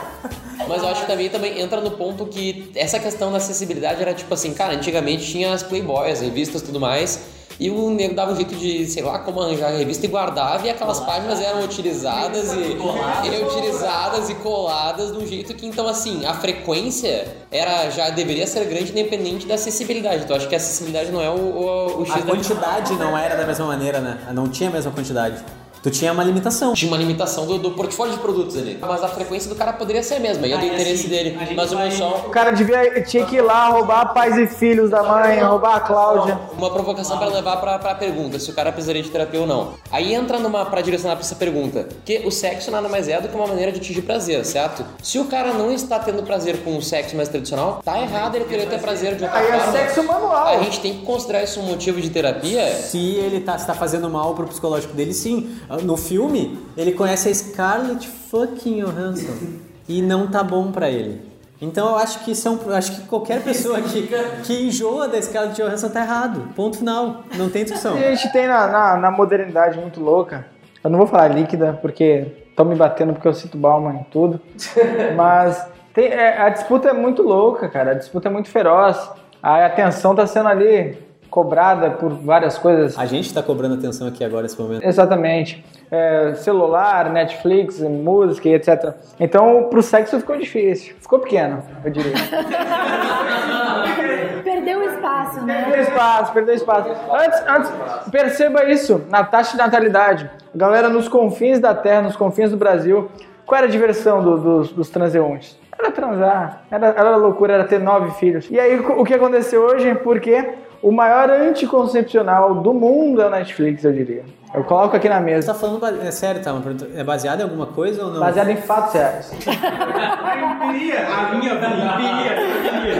Mas eu acho que também, também entra no ponto que essa questão da acessibilidade era tipo assim, cara, antigamente tinha as Playboys, revistas e tudo mais. E o nego dava um jeito de, sei lá, como arranjar a revista e guardava, e aquelas páginas eram utilizadas e, e reutilizadas e coladas de um jeito que, então, assim, a frequência era já deveria ser grande independente da acessibilidade. Então, acho que a acessibilidade não é o, o, o X A da quantidade não era da mesma maneira, né? Não tinha a mesma quantidade. Tu tinha uma limitação. Tinha uma limitação do, do portfólio de produtos ali. Mas a frequência do cara poderia ser a mesma, ia do interesse dele. Mas o meu som. O cara devia, tinha que ir lá roubar pais e filhos da mãe, roubar a Cláudia. Uma provocação para levar pra, pra pergunta, se o cara precisaria de terapia ou não. Aí entra numa para direcionar pra essa pergunta, que o sexo nada mais é do que uma maneira de atingir prazer, certo? Se o cara não está tendo prazer com o sexo mais tradicional, tá errado ele querer ter prazer de outra Aí é forma. sexo manual. A gente tem que considerar isso um motivo de terapia. Se ele tá, se tá fazendo mal pro psicológico dele, sim. No filme, ele conhece a Scarlett fucking Johansson. e não tá bom pra ele. Então eu acho que isso é um, acho que qualquer pessoa que, que enjoa da Scarlett Johansson tá errado. Ponto final. Não tem discussão. A gente tem na, na, na modernidade muito louca. Eu não vou falar líquida, porque estão me batendo porque eu cito Bauman em tudo. Mas tem- é, a disputa é muito louca, cara. A disputa é muito feroz. A atenção tá sendo ali cobrada por várias coisas. A gente tá cobrando atenção aqui agora nesse momento. Exatamente. É, celular, Netflix, música e etc. Então, pro sexo ficou difícil. Ficou pequeno, eu diria. Perdeu o espaço, né? Perdeu espaço, perdeu espaço. Antes, antes, perceba isso, na taxa de natalidade. A galera nos confins da terra, nos confins do Brasil, qual era a diversão do- dos, dos transeuntes? Era transar, era, era loucura, era ter nove filhos. E aí, o que aconteceu hoje? Porque o maior anticoncepcional do mundo é o Netflix, eu diria. Eu coloco aqui na Você mesa. tá falando, é sério, tá? Uma pergunta- É baseado em alguma coisa ou não? Baseado em fatos reais.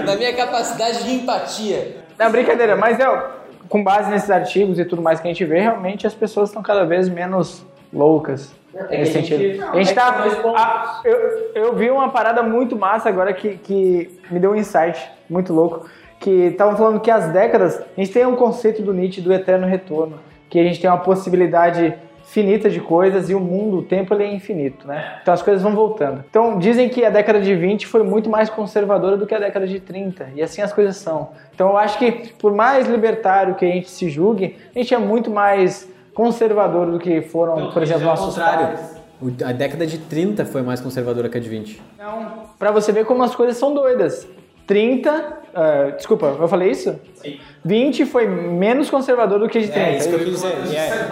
Na minha capacidade de empatia. Não, brincadeira, mas é, com base nesses artigos e tudo mais que a gente vê, realmente as pessoas estão cada vez menos loucas. Nesse sentido. A gente tá. a- eu, eu vi uma parada muito massa agora que, que me deu um insight muito louco. Que estavam falando que as décadas. A gente tem um conceito do Nietzsche do eterno retorno. Que a gente tem uma possibilidade finita de coisas e o mundo, o tempo, ele é infinito, né? Então as coisas vão voltando. Então dizem que a década de 20 foi muito mais conservadora do que a década de 30, e assim as coisas são. Então eu acho que por mais libertário que a gente se julgue, a gente é muito mais conservador do que foram, por exemplo, Ao nossos contrário. pais. A década de 30 foi mais conservadora que a de 20. Então, pra você ver como as coisas são doidas. 30, ah, desculpa, eu falei isso? Sim. 20 foi menos conservador do que de 30. É isso que eu quis dizer. É-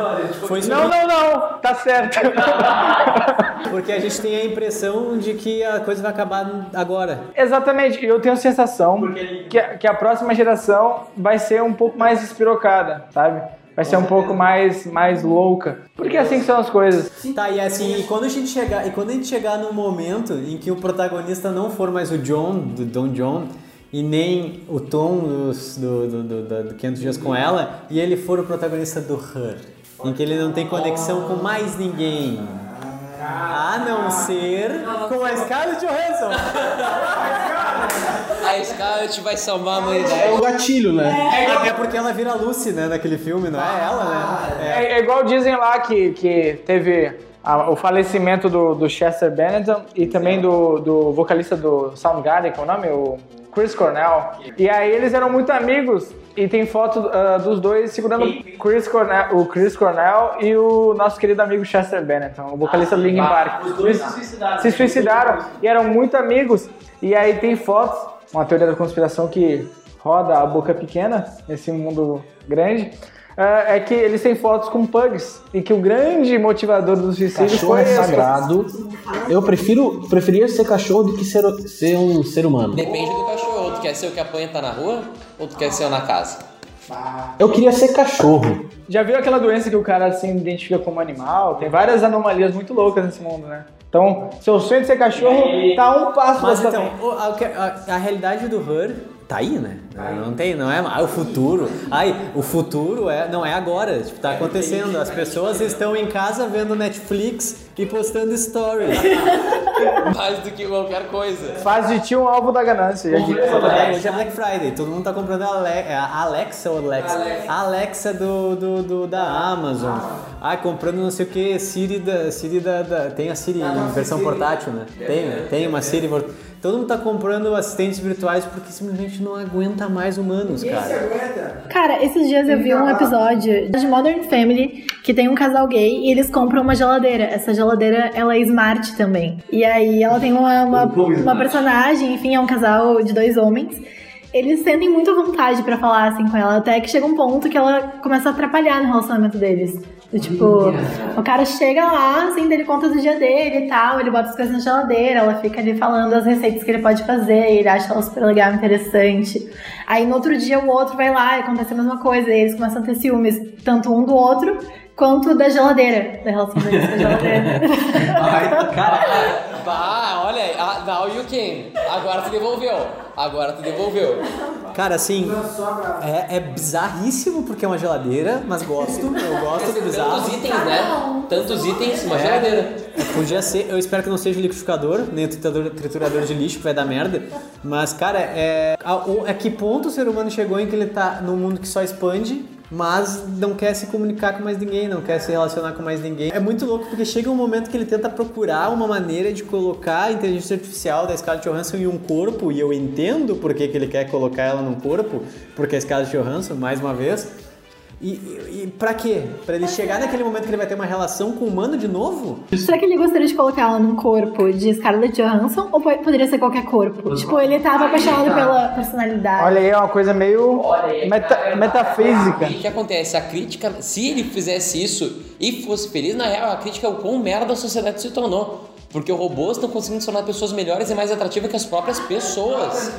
Não, não, não, tá certo. Porque a gente tem a impressão de que a coisa vai acabar agora. Exatamente, eu tenho a sensação que a, que a próxima geração vai ser um pouco mais espirocada, sabe? Vai ser um pouco mais, mais louca. Porque é assim que são as coisas. Tá, e assim, e quando a gente chegar, e quando a gente chegar no momento em que o protagonista não for mais o John, do Don John, e nem o Tom dos- do, do, do, do, do 500 Dias com Ela, e ele for o protagonista do Her, em que ele não tem conexão com mais ninguém. A não ser com a Scarlett Johansson. A Scarlett vai salvar a É humanidade. o gatilho, né? É porque ela vira Lucy, né, naquele filme, não é ela, né? É. É, é igual dizem lá que, que teve a- o falecimento do, do Chester Bennington e também do, do vocalista do Soundgarden, qual é o nome? O Chris Cornell. E aí eles eram muito amigos e tem foto ah, dos dois segurando Chris Cornell, o Chris Cornell e o nosso querido amigo Chester Bennington, o vocalista do Linkin Park. Os dois se suicidaram. se suicidaram e eram muito amigos. E aí tem fotos, uma teoria da conspiração que roda a boca pequena nesse mundo grande. ah, É que eles têm fotos com pugs e que o grande motivador do suicídio Cachorro foi é sagrado. Eu prefiro preferia ser cachorro do que ser, ser um ser humano. Depende do cachorro. Tu quer ser o que apanha e tá na rua? Ou tu quer ser o na casa? Eu queria ser cachorro. Já viu aquela doença que o cara se identifica como animal? Tem várias anomalias muito loucas nesse mundo, né? Então, seu sonho de ser cachorro tá um passo Mas da então, a, a- a realidade do Her tá aí, né? Não tem, não é ah, o futuro. Ai, o futuro é, não é agora, tipo, tá acontecendo. As pessoas estão em casa vendo Netflix e postando stories. Mais do que qualquer coisa. Faz de ti um alvo da ganância. É, Hoje é Black Friday, todo mundo tá comprando a, Ale- é Alexa ou Alexa? A Alexa do, do, do- da Amazon. Ah, comprando não sei o que, Siri da. Siri da, da- tem a Siri em versão portátil, né? Tem, né? Tem uma Siri. Todo mundo tá comprando assistentes virtuais porque simplesmente não aguenta mais humanos, cara. Cara, esses dias eu vi um episódio de Modern Family que tem um casal gay e eles compram uma geladeira. Essa geladeira, ela é smart também. E aí ela tem uma, uma, uma personagem, enfim, é um casal de dois homens. Eles sentem muita vontade pra falar assim com ela, até que chega um ponto que ela começa a atrapalhar no relacionamento deles. Tipo, o cara chega lá, assim, ele conta do dia dele e tal, ele bota as coisas na geladeira, ela fica ali falando as receitas que ele pode fazer, ele acha ela super legal, interessante. Aí no outro dia o outro vai lá e acontece a mesma coisa, e eles começam a ter ciúmes, tanto um do outro, quanto da geladeira, da relação deles com a geladeira. Bah, olha aí. Ah, now you can. Agora tu devolveu. Agora tu devolveu. Cara, assim, é, é bizarríssimo porque é uma geladeira, mas gosto, eu gosto do bizarro. Tantos itens, né? Tantos itens, uma geladeira. Podia ser, eu espero que não seja liquidificador, nem o triturador, triturador de lixo, que vai dar merda. Mas, cara, é. A, o- a que ponto o ser humano chegou em que ele tá num mundo que só expande, mas não quer se comunicar com mais ninguém, não quer se relacionar com mais ninguém. É muito louco porque chega um momento que ele tenta procurar uma maneira de colocar a inteligência artificial da Scarlett Johansson em um corpo, e eu entendo por que, que ele quer colocar ela num corpo, porque a Scarlett Johansson, mais uma vez. E, e, e pra quê? Pra ele chegar naquele momento que ele vai ter uma relação com o humano de novo? Será que ele gostaria de colocar ela num corpo de Scarlett Johansson ou po- poderia ser qualquer corpo? Tipo, ele tava apaixonado pela personalidade. Olha aí, é uma coisa meio meta- metafísica. O que acontece? A crítica, se ele fizesse isso e fosse feliz, na real, a crítica é o quão merda a sociedade se tornou. Porque robôs estão conseguindo tornar pessoas melhores e mais atrativas que as próprias pessoas.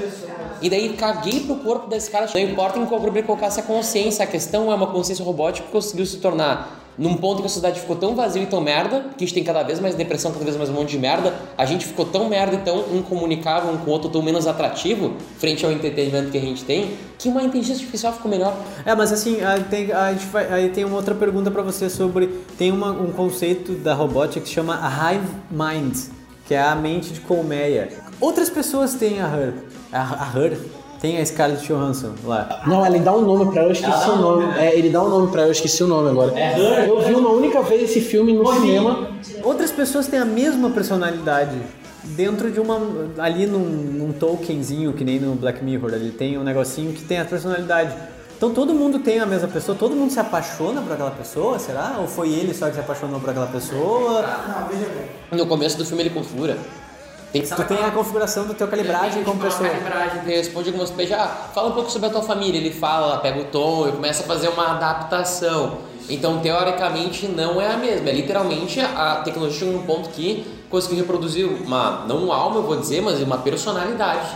E daí caguei pro corpo desse cara. Não importa em qual grupo ele colocasse a consciência, a questão é uma consciência robótica que conseguiu se tornar num ponto que a sociedade ficou tão vazia e tão merda, que a gente tem cada vez mais depressão, cada vez mais um monte de merda, a gente ficou tão merda e tão incomunicável um com o outro, tão menos atrativo frente ao entretenimento que a gente tem, que uma inteligência artificial ficou melhor. É, mas assim, aí tem, aí tem uma outra pergunta pra você sobre. Tem uma- um conceito da robótica que se chama hive mind, que é a mente de colmeia. Outras pessoas têm a Her. A, a Her tem a Scarlett Johansson lá. Não, ele dá um nome pra ela, eu esqueci o nome. É, ele dá um nome pra ela, eu esqueci o nome agora. Eu vi uma única vez esse filme no cinema. Outras pessoas têm a mesma personalidade. Dentro de uma. Ali num, num tokenzinho, que nem no Black Mirror, ali tem um negocinho que tem a personalidade. Então todo mundo tem a mesma pessoa, todo mundo se apaixona por aquela pessoa, será? Ou foi ele só que se apaixonou por aquela pessoa? No começo do filme ele configura. Tem que Tu tem a configuração do teu calibragem como pessoa. calibragem, ele responde algumas coisas. Ah, fala um pouco sobre a tua família. Ele fala, pega o tom e começa a fazer uma adaptação. Então, teoricamente, não é a mesma. É literalmente a tecnologia chegou num ponto que conseguiu reproduzir uma, não uma alma, eu vou dizer, mas uma personalidade.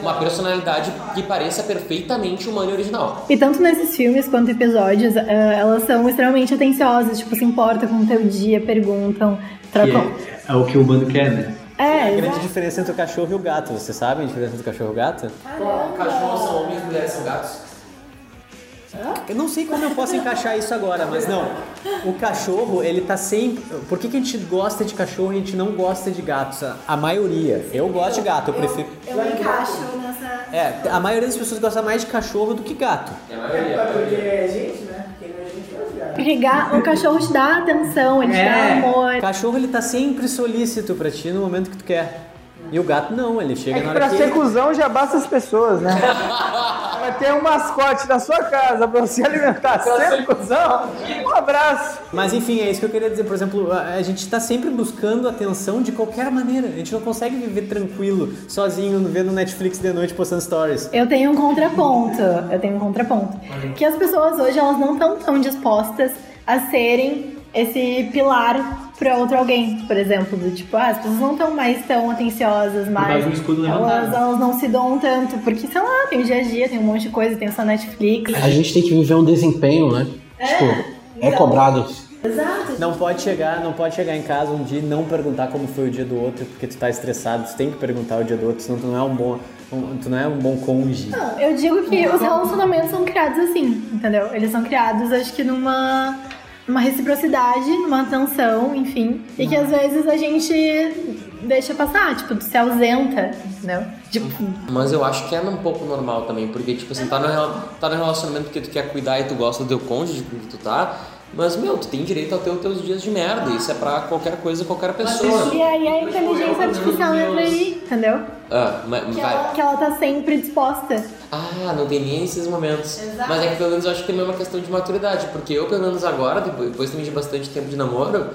Uma personalidade que pareça perfeitamente humana e original. E tanto nesses filmes quanto episódios, eh, elas são extremamente atenciosas, tipo, se importam com o teu dia, perguntam, trocam. é, é o que o bando quer, né? É, A grande exato. diferença entre o cachorro e o gato, você sabe a diferença entre o cachorro e o gato? Cachorros são homens, mulheres são gatos. Eu não sei como eu posso encaixar isso agora, mas não. O cachorro, ele tá sempre. Por que, que a gente gosta de cachorro e a gente não gosta de gatos? A- A maioria. Eu gosto de gato, eu prefiro. Eu encaixo nessa. É, a maioria das pessoas gosta mais de cachorro do que gato. Porque ga- o cachorro te dá atenção, ele te dá amor. O cachorro ele tá sempre solícito pra ti no momento que tu quer. E o gato não, ele chega É na que hora pra que ser ele... cuzão já basta as pessoas, né? Vai ter um mascote na sua casa pra você alimentar sendo cuzão. Um abraço. Mas enfim, é isso que eu queria dizer. Por exemplo, a, a gente tá sempre buscando atenção de qualquer maneira. A gente não consegue viver tranquilo, sozinho, vendo Netflix de noite postando stories. Eu tenho um contraponto. Eu tenho um contraponto. Que as pessoas hoje elas não estão tão dispostas a serem esse pilar para outro alguém, por exemplo, do tipo, ah, as pessoas não estão mais tão atenciosas, mais um escudo elas, elas não se doam tanto, porque sei lá, tem o dia a dia, tem um monte de coisa, tem só Netflix. A gente tem que viver um desempenho, né? tipo, é então. cobrado. Exato. Não pode chegar, não pode chegar em casa um dia e não perguntar como foi o dia do outro, porque tu tá estressado, tu tem que perguntar o dia do outro, senão tu não é um bom, um- tu não é um bom cônjuge. Não, eu digo que os relacionamentos são criados assim, entendeu? Eles são criados, acho que numa, numa reciprocidade, numa atenção, enfim. E que às vezes a gente deixa passar, tipo, se ausenta, entendeu? Tipo, Mas eu acho que é um pouco normal também, porque, tipo assim, tá no, tá no relacionamento que tu quer cuidar e tu gosta do teu cônjuge com que tu tá, mas, meu, tu tem direito a ter os teus dias de merda, isso é pra qualquer coisa, qualquer pessoa. e aí a inteligência artificial entra aí, entendeu? Ah, mas Que vai. ela, que ela tá sempre disposta. Ah, não tem nem esses momentos. Mas é que pelo menos eu acho que é uma questão de maturidade, porque eu, pelo menos agora, depois, depois também de bastante tempo de namoro,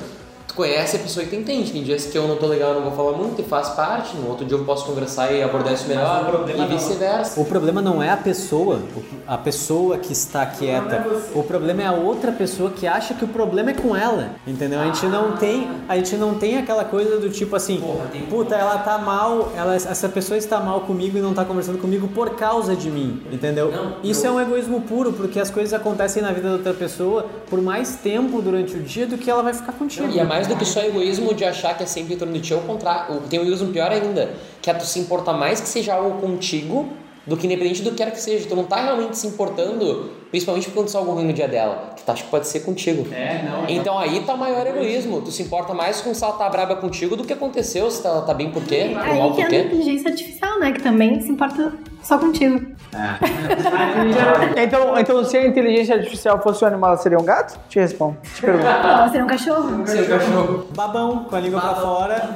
conhece a pessoa e tu entende. Tem dias que eu não tô legal, eu não vou falar muito e faz parte, no outro dia eu posso conversar e abordar isso melhor, e vice-versa. O problema não é a pessoa, a pessoa que está quieta. O problema é a outra pessoa que acha que o problema é com ela, entendeu? A gente não tem, a gente não tem aquela coisa do tipo assim, puta, ela tá mal, ela, essa pessoa está mal comigo e não tá conversando comigo por causa de mim, entendeu? Isso é um egoísmo puro, porque as coisas acontecem na vida da outra pessoa por mais tempo durante o dia do que ela vai ficar contigo. E é mais do que só egoísmo de achar que é sempre em torno de ti, ao contrário. Tem um egoísmo pior ainda, que é tu se importar mais que seja algo contigo do que independente do que quer que seja. Tu não tá realmente se importando, principalmente quando aconteceu algo ruim no dia dela. Que tu acha que pode ser contigo. É, não. Então aí tá o maior egoísmo. Tu se importa mais com se ela tá braba contigo do que aconteceu, se ela tá bem por quê, por mal Aí que por é a quê. inteligência artificial, né? Que também se importa só contigo. Então, então, se a inteligência artificial fosse um animal, ela seria um gato? Te respondo. Te pergunto. Ela seria um cachorro. Seu cachorro. babão com a língua pra fora,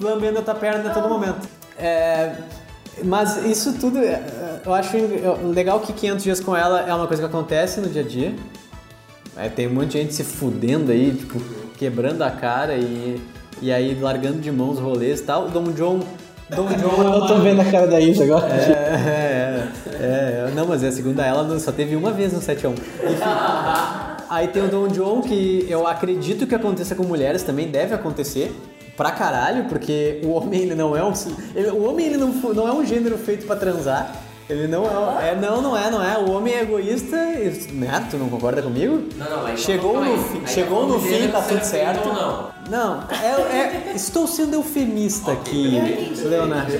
lambendo a tua perna a todo momento. É, mas isso tudo, é, eu acho legal que 500 dias com ela é uma coisa que acontece no dia a dia. É, tem um monte de gente se fudendo aí, tipo, quebrando a cara e, e aí largando de mão os rolês e tal. O Dom John. Dom John é Eu tô uma- vendo a cara da Isa agora. é, é, é, não, mas é, segundo ela, só teve uma vez no 7x1. Enfim. Aí tem o Don John, que eu acredito que aconteça com mulheres, também deve acontecer. Pra caralho, porque o homem ele não é um. ele- o homem ele não, não é um gênero feito pra transar. Ele não é, é. Não, não é, não é. O homem é egoísta. e- Né? Tu não concorda comigo? Não, não, mas Chegou calma no, aí. fim, Aí chegou no tá fim, tá tudo é certo. ou não. Não, é, é- estou sendo eufemista aqui, Leonardo.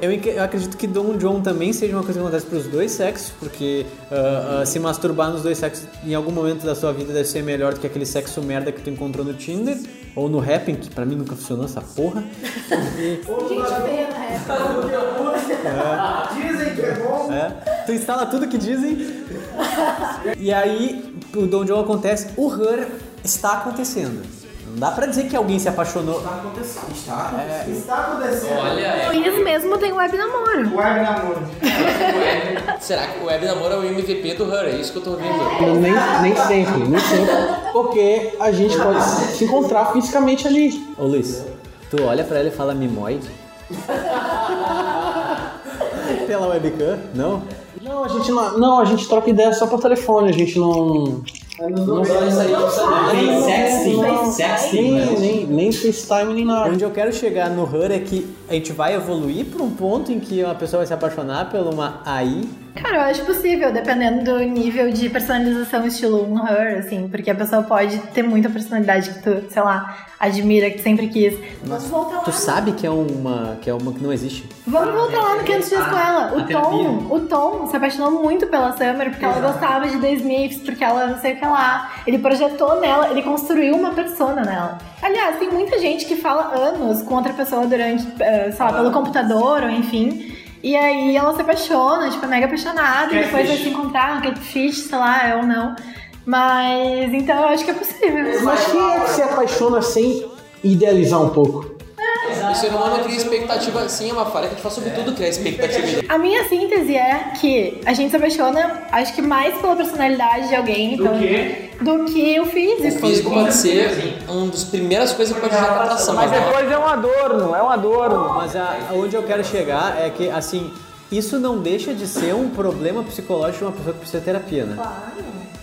Eu, eu acredito que Dom John também seja uma coisa que acontece para os dois sexos, porque ah, ah, se masturbar nos dois sexos em algum momento da sua vida deve ser melhor do que aquele sexo merda que tu encontrou no Tinder ou no Happn, que pra mim nunca funcionou essa porra. Na época. Dizem que é bom. É. Tu instala tudo que dizem. E aí, o Don John acontece, o Her está acontecendo. Não dá pra dizer que alguém se apaixonou. Está acontecendo. Olha, O Luiz mesmo tem web namoro. Web namoro. é, será que o Web Namoro é o MVP do Her? É isso que eu tô ouvindo. Nem, nem sempre, nem sempre. Porque a gente pode se encontrar fisicamente ali. Ô Luiz, tu olha pra ela e fala mimoide? Pela webcam? Não? Não, a gente não, não, a gente troca ideia só por telefone, a gente não. Não sexting, Não, sexting, nem, nem, nem FaceTime nem nada. Onde eu quero chegar no Her é que a gente vai evoluir pra um ponto em que uma pessoa vai se apaixonar por uma AI. Cara, eu acho possível, dependendo do nível de personalização estilo um her, assim, porque a pessoa pode ter muita personalidade que tu, sei lá, admira, que sempre quis. Vamos voltar lá. Tu sabe que é uma que é uma que não existe. Vamos voltar lá no 500 dias com ela. O. Tom, o Tom se apaixonou muito pela Summer porque ela gostava de The Smiths, porque ela não sei o que lá. Ele projetou nela, ele construiu uma persona nela. Aliás, tem muita gente que fala anos com outra pessoa durante, eh, sei lá, pelo computador ou enfim. E aí ela se apaixona, tipo, é mega apaixonada, e depois vai se encontrar, um catfish, sei lá, é ou não. Mas então eu acho que é possível. Mas quem é que se apaixona sem idealizar um pouco? O ser humano cria expectativa, sim, é uma falha que a gente faz sobre tudo criar expectativa. A minha síntese é que a gente se apaixona, acho que mais pela personalidade de alguém então, do que o físico. O físico pode ser uma das primeiras coisas que pode gerar atração. Mas depois é um adorno, é um adorno. Mas a, aonde eu quero chegar é que, assim, isso não deixa de ser um problema psicológico de uma pessoa que precisa de terapia, né?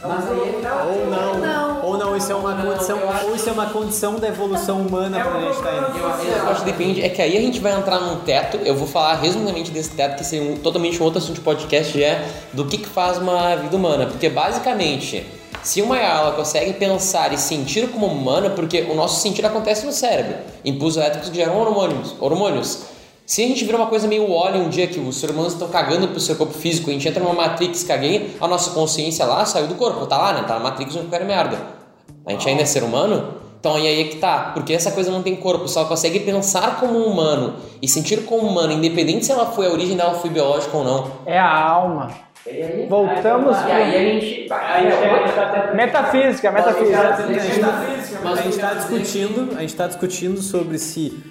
Ou não, ou não, isso é uma condição, ou isso é uma condição da evolução humana pra gente estar indo. Eu acho que depende, é que aí a gente vai entrar num teto, eu vou falar resumidamente desse teto, que seria um, totalmente um outro assunto de podcast, é do que, que faz uma vida humana. Porque basicamente, se uma ela consegue pensar e sentir como humana, porque o nosso sentir acontece no cérebro, impulsos elétricos que geram hormônios. hormônios. Se a gente vira uma coisa meio óleo um dia que os seres humanos estão cagando pro seu corpo físico, a gente entra numa matrix, caguei, a nossa consciência lá saiu do corpo, tá lá, né? Tá na matrix não qualquer merda. A gente ainda é ser humano? Então aí é que tá, porque essa coisa não tem corpo, só consegue pensar como um humano e sentir como humano, independente se ela foi a origem dela foi biológica ou não. É a alma. Voltamos E aí a gente. Aí. Metafísica, metafísica. Mas a gente está discutindo, a gente está discutindo sobre se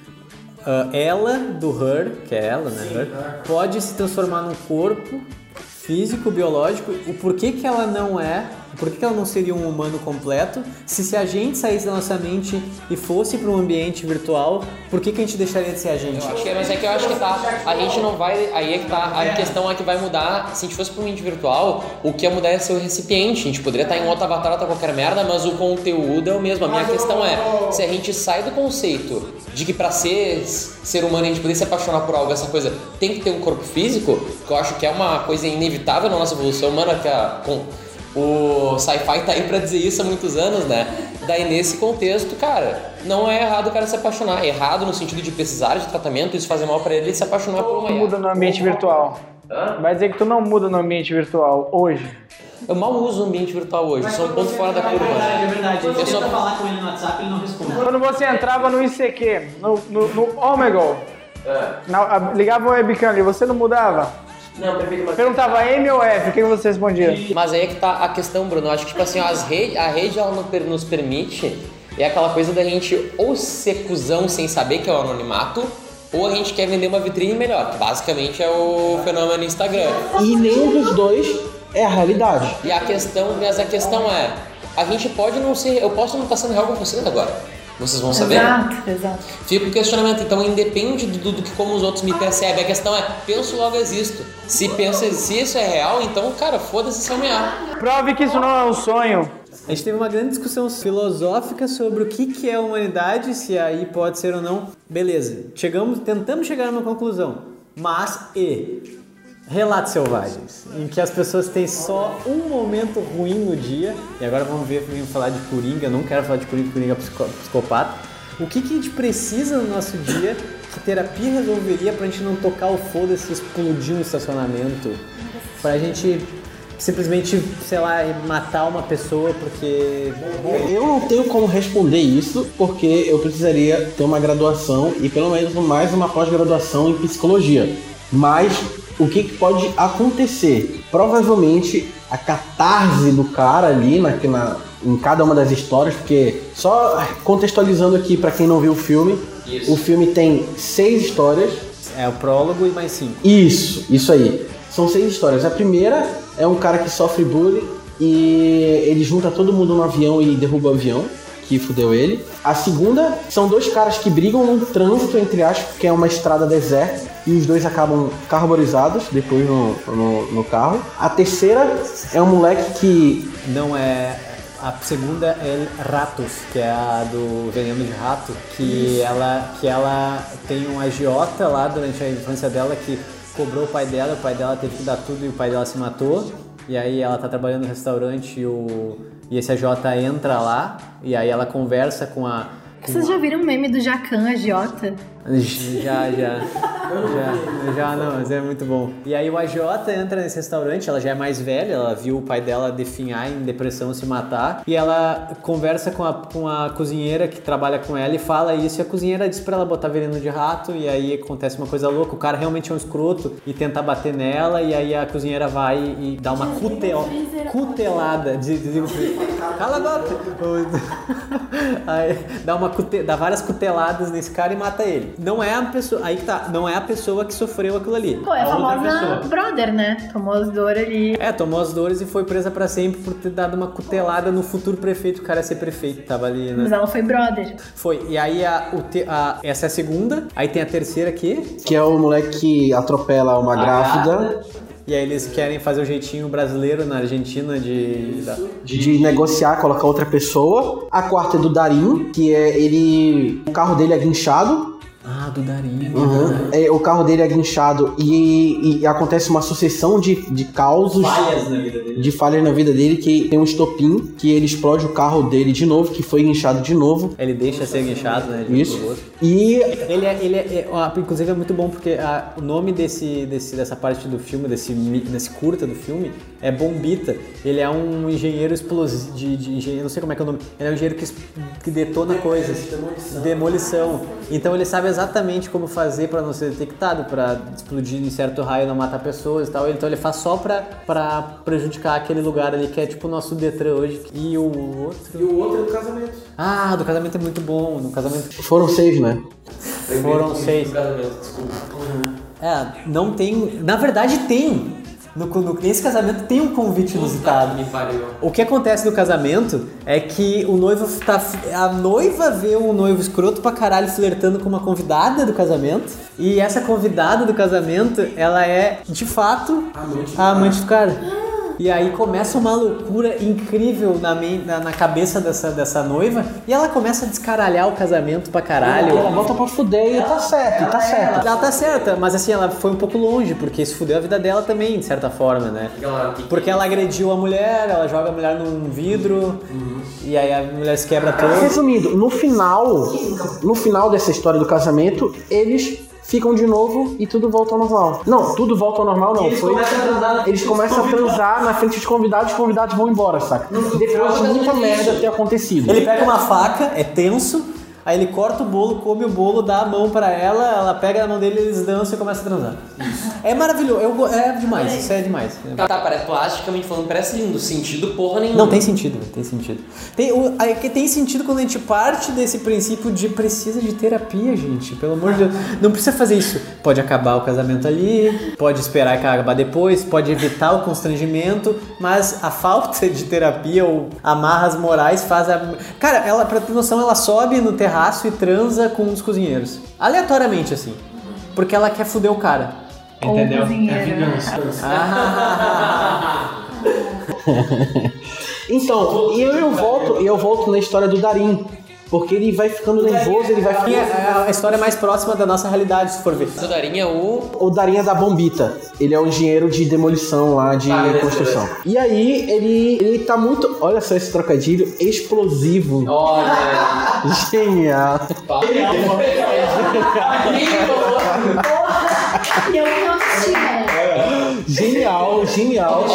ah, ela do Her, que é ela, né? Her, pode se transformar num corpo físico, biológico. O porquê que ela não é, porquê que ela não seria um humano completo? Se se a gente saísse da nossa mente e fosse para um ambiente virtual, por que, que a gente deixaria de ser a gente? Eu acho que é, mas é que eu acho que tá. A gente não vai. Aí é que tá. A questão é que vai mudar. Se a gente fosse para um ambiente virtual, o que ia mudar é ser o recipiente. A gente poderia estar em outro avatar, outra qualquer merda, mas o conteúdo é o mesmo. A minha questão é: se a gente sai do conceito de que para ser ser humano a gente poder se apaixonar por algo, essa coisa tem que ter um corpo físico, que eu acho que é uma coisa inevitável na nossa evolução humana, que a, com, o sci-fi tá aí pra dizer isso há muitos anos, né? Daí nesse contexto, cara, não é errado o cara se apaixonar. É errado no sentido de precisar de tratamento, isso fazer mal pra ele, ele se apaixonar por uma Tu muda no ambiente virtual. Vai dizer que tu não muda no ambiente virtual hoje. Eu mal uso o ambiente virtual hoje, sou um ponto fora da curva. É verdade. Eu só- falar com ele no WhatsApp, ele não responde. Quando você entrava no ICQ, no, no, no Omegle, na- a- ligava o webcam ali, você não mudava? Não, perfeito, mas... Perguntava M ou F, o que você respondia? Mas aí é que tá a questão, Bruno. Eu acho que, tipo assim, as rede, a rede ela não per- nos permite é aquela coisa da gente ou ser cuzão sem saber que é o anonimato, ou a gente quer vender uma vitrine melhor. que Basicamente é o fenômeno Instagram. E nenhum dos dois é a realidade. E a questão, mas a questão é, a gente pode não ser, eu posso não estar sendo real com vocês agora. Vocês vão saber. Exato, exato. Fica o questionamento, então independe do, do que como os outros me percebem. A questão é, penso logo existo. Se penso, se isso é real, então, cara, foda-se se eu me amo. Prove que isso não é um sonho. A gente teve uma grande discussão filosófica sobre o que, que é a humanidade, se aí pode ser ou não. Beleza, chegamos, tentamos chegar numa conclusão. Mas e relatos selvagens, em que as pessoas têm só um momento ruim no dia. E agora vamos ver, vamos falar de Coringa. Eu não quero falar de Coringa, Coringa é psico- psicopata. O que, que a gente precisa no nosso dia que terapia resolveria pra gente não tocar o foda-se explodir no estacionamento? Pra gente simplesmente, sei lá, matar uma pessoa porque. Eu não tenho como responder isso porque eu precisaria ter uma graduação e pelo menos mais uma pós-graduação em psicologia. Mas o que, que pode acontecer? Provavelmente a catarse do cara ali na, na- em cada uma das histórias, porque só contextualizando aqui pra quem não viu o filme, o filme tem seis histórias É o prólogo e mais cinco. isso, isso aí. São seis histórias. A primeira é um cara que sofre bullying e ele junta todo mundo no avião e derruba o avião, que fudeu ele. A segunda são dois caras que brigam num trânsito, entre aspas, que é uma estrada deserta, e os dois acabam carbonizados depois no, no, no carro. A terceira é um moleque que Não é. A segunda é Ratos, que é a do veneno de rato, que ela, que ela tem um agiota lá durante a infância dela que cobrou o pai dela, o pai dela teve que dar tudo e o pai dela se matou. E aí ela tá trabalhando no restaurante e, o, e esse agiota entra lá, e aí ela conversa com a. Vocês já viram o meme do Jacan agiota? Já, já. Já, já não, mas é muito bom. E aí o AJ entra nesse restaurante, ela já é mais velha, ela viu o pai dela definhar em depressão se matar. E ela conversa com a, com a cozinheira que trabalha com ela e fala isso. E a cozinheira diz pra ela botar veneno de rato. E aí acontece uma coisa louca. O cara realmente é um escroto e tenta bater nela. E aí a cozinheira vai e dá uma cutel, cutelada. De, de, de, cala a boca! Aí, dá, uma cute, dá várias cuteladas nesse cara e mata ele. Não é a pessoa. Aí que tá, não é a pessoa que sofreu aquilo ali. Pô, é a famosa brother, né? Tomou as dores ali. É, tomou as dores e foi presa pra sempre por ter dado uma cutelada no futuro prefeito. O cara ia ser prefeito, tava ali, né? Mas ela foi brother. Foi. E aí a, o te, a- essa é a segunda. Aí tem a terceira aqui. Que é o moleque que atropela uma grávida E aí eles querem fazer o jeitinho brasileiro na Argentina de. da- de negociar, colocar outra pessoa. A quarta é do Darim, que é ele. O carro dele é guinchado. Ah, do Darinho. Uhum. É, o carro dele é guinchado e, e acontece uma sucessão de, de causos. Falhas na vida dele. De falhas na vida dele, que tem um estopim, que ele explode o carro dele de novo, que foi guinchado de novo. Ele deixa ser guinchado, né? de Isso. outro. E Ele é, ele é, é- inclusive é muito bom porque a- o nome desse, desse, dessa parte do filme, desse, desse curta do filme, é Bombita. Ele é um engenheiro explosivo, de, de engenheiro, não sei como é que é o nome, ele é um engenheiro que, que detona coisas. Demolição. Então ele sabe exatamente como fazer pra não ser detectado, pra explodir em certo raio e não matar pessoas e tal. Então ele faz só pra, pra prejudicar aquele lugar ali que é tipo o nosso Detran hoje. E o outro... E o outro é do casamento. Ah, do casamento é muito bom. No casamento Foram seis, né? foram seis. Casamento, desculpa. É, não tem. Na verdade, tem. No, no- nesse casamento tem um convite inusitado. O que acontece no casamento é que o noivo tá. A noiva vê o noivo escroto pra caralho flertando com uma convidada do casamento. E essa convidada do casamento, ela é, de fato, a amante do cara. E aí começa uma loucura incrível na, na, na cabeça dessa, dessa noiva. E ela começa a descaralhar o casamento pra caralho. Ela volta pra fuder e tá certo, tá certo. Ela tá certa, mas assim, ela foi um pouco longe, porque isso fudeu a vida dela também, de certa forma, né? Ela- Porque ela agrediu a mulher, ela joga a mulher num vidro, e aí a mulher se quebra toda. Resumindo, no final, no final dessa história do casamento, eles ficam de novo e tudo volta ao normal. Não, tudo volta ao normal não. Foi, eles começam a transar na frente dos convidados, os convidados vão embora, saca? Depois de muita merda ter acontecido. Ele pega uma faca, é tenso, aí ele corta o bolo, come o bolo, dá a mão pra ela, ela pega na mão dele, eles dançam e começam a transar. É maravilhoso, eu, go- é demais, isso é demais. Tá, tá, parece, plasticamente falando, parece lindo. Sentido porra nenhuma. Não, tem sentido, tem sentido. Tem, o, é que tem sentido quando a gente parte desse princípio de precisa de terapia, gente. Pelo amor de Deus. Não precisa fazer isso. Pode acabar o casamento ali, pode esperar que acabar depois, pode evitar o constrangimento, mas a falta de terapia ou amarras morais faz a. Cara, ela, pra ter noção, ela sobe no terraço e transa com um dos cozinheiros. Aleatoriamente, assim. Porque ela quer foder o cara. Entendeu? cozinheiro. Ah, Então, e eu, eu volto, e eu volto na história do Darim. Porque ele vai ficando nervoso, ele vai É ficando. a história mais próxima da nossa realidade, se for ver. O Darinha, o. O Darim é da Bombita. Ele é um engenheiro de demolição lá, de construção. E aí, ele, ele tá muito. Olha só esse trocadilho explosivo. Olha. Genial. E eu não assisti, né? Genial, genial.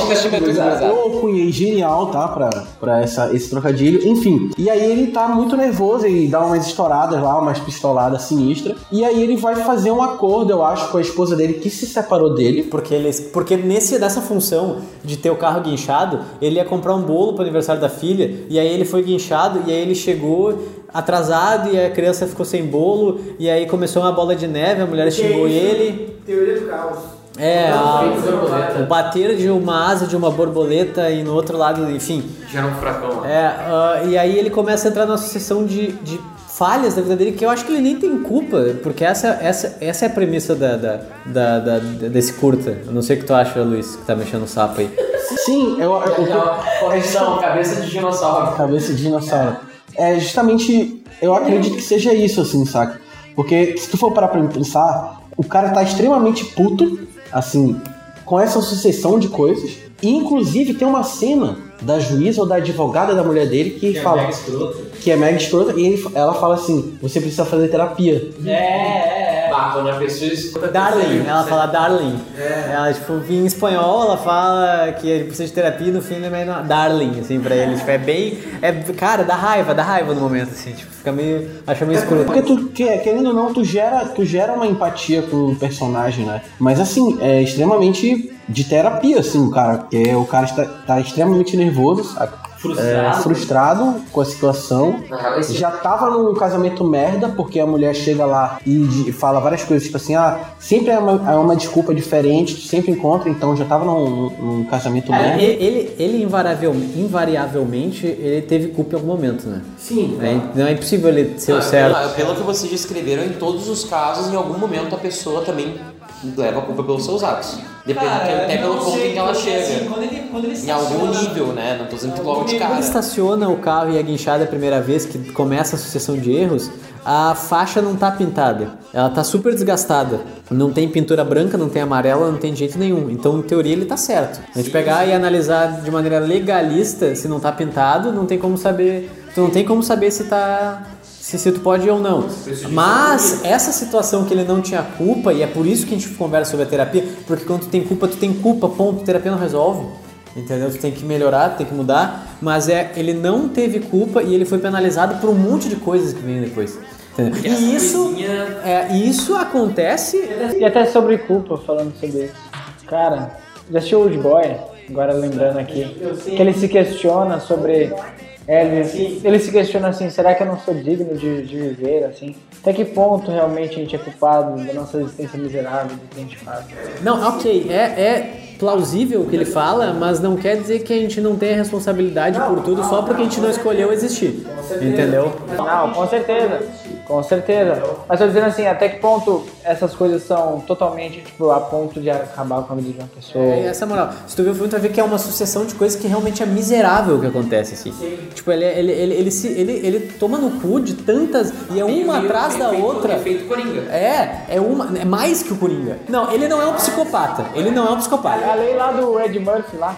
Eu cunhei genial, tá? Pra, pra essa, esse trocadilho. Enfim. E aí ele tá muito nervoso e dá umas estouradas lá, umas pistoladas sinistras. E aí ele vai fazer um acordo, eu acho, com a esposa dele que se separou dele. Porque, eles, porque nesse, nessa função de ter o carro guinchado, ele ia comprar um bolo pro aniversário da filha, e aí ele foi guinchado, e aí ele chegou atrasado, e a criança ficou sem bolo, e aí começou uma bola de neve, a mulher xingou ele. Teoria do caos. É, a- o bater de uma asa de uma borboleta e no outro lado, enfim. Gera um furacão lá. É, ah, e aí ele começa a entrar numa sucessão de, de falhas da vida dele que eu acho que ele nem tem culpa, porque essa, essa, essa é a premissa da, da, da- da- desse curta. Eu não sei o que tu acha, Luiz, que tá mexendo o sapo aí. Sim, eu. eu, eu Correção, cabeça de dinossauro. Cabeça de dinossauro. É justamente. Eu acredito que seja isso, assim, saca? Porque se tu for parar pra pensar, o cara tá extremamente puto, assim, com essa sucessão de coisas. E, inclusive, tem uma cena da juíza ou da advogada da mulher dele que, Que é fala. escroto. que é mega escrota, e ele- ela fala assim: você precisa fazer terapia. É, é, é. Quando a pessoa escuta Darling, ela fala darling. Ela, tipo, em espanhol, ela fala que ele precisa de terapia e no fim é meio darling, assim, pra ele. Tipo, é bem. É, cara, dá raiva, dá raiva no momento, assim. Tipo, fica meio. Acha meio escroto. Porque tu, que- querendo ou não, tu gera, tu gera uma empatia com o personagem, né? Mas assim, é extremamente de terapia, assim, o cara. Porque o cara está, tá extremamente nervoso, saca? É, frustrado com a situação. Ah, Já tava num casamento merda, porque a mulher chega lá e fala várias coisas, tipo assim, ah, sempre é uma, é uma desculpa diferente, sempre encontra, então já tava num, num casamento É, merda. ele, ele, ele invariavel- invariavelmente, ele teve culpa em algum momento, né? Sim. É, não é impossível ele ser o Ah, certo. pelo- Pelo que vocês descreveram, em todos os casos, em algum momento a pessoa também leva a culpa pelos seus atos. Depende até pelo ponto em que ela chega. em algum nível, né? Não tô dizendo que logo de Quando cara. ele estaciona o carro e é guinchado a primeira vez, que começa a sucessão de erros, a faixa não tá pintada. Ela tá super desgastada. Não tem pintura branca, não tem amarela, não tem de jeito nenhum. Então, em teoria, ele tá certo. A gente pegar e analisar de maneira legalista se não tá pintado, não tem como saber. Tu não tem como saber se tá. Se, se tu pode ir ou não. Mas essa situação que ele não tinha culpa, e é por isso que a gente conversa sobre a terapia, porque quando tu tem culpa, tu tem culpa, ponto, terapia não resolve. Entendeu? Tu tem que melhorar, tem que mudar, mas é ele não teve culpa e ele foi penalizado por um monte de coisas que vem depois. Entendeu? E isso, é, isso acontece. E até sobre culpa, falando sobre isso. Cara, já assistiu Old Boy? Agora lembrando aqui. Que ele se questiona sobre. é, ele, ele se questiona assim, será que eu não sou digno de, de viver, assim? Até que ponto realmente a gente é culpado da nossa existência miserável, do que a gente faz? Não, ok, é, é plausível o que ele fala, mas não quer dizer que a gente não tenha responsabilidade por tudo só porque a gente não escolheu existir. Entendeu? Não, com certeza. Com certeza. Mas tô dizendo assim, até que ponto essas coisas são totalmente, tipo, a ponto de acabar com a vida de uma pessoa. É, essa é a moral. Se tu ver o filme, tu vai ver que é uma sucessão de coisas que realmente é miserável o que acontece, assim. Tipo, ele, ele, ele, ele, se, ele, ele toma no cu de tantas. E é uma atrás da outra. Efeito Coringa. É, é uma. É mais que o Coringa. Não, ele não é um psicopata. Ele não é um psicopata. A lei lá do Ed Murphy lá.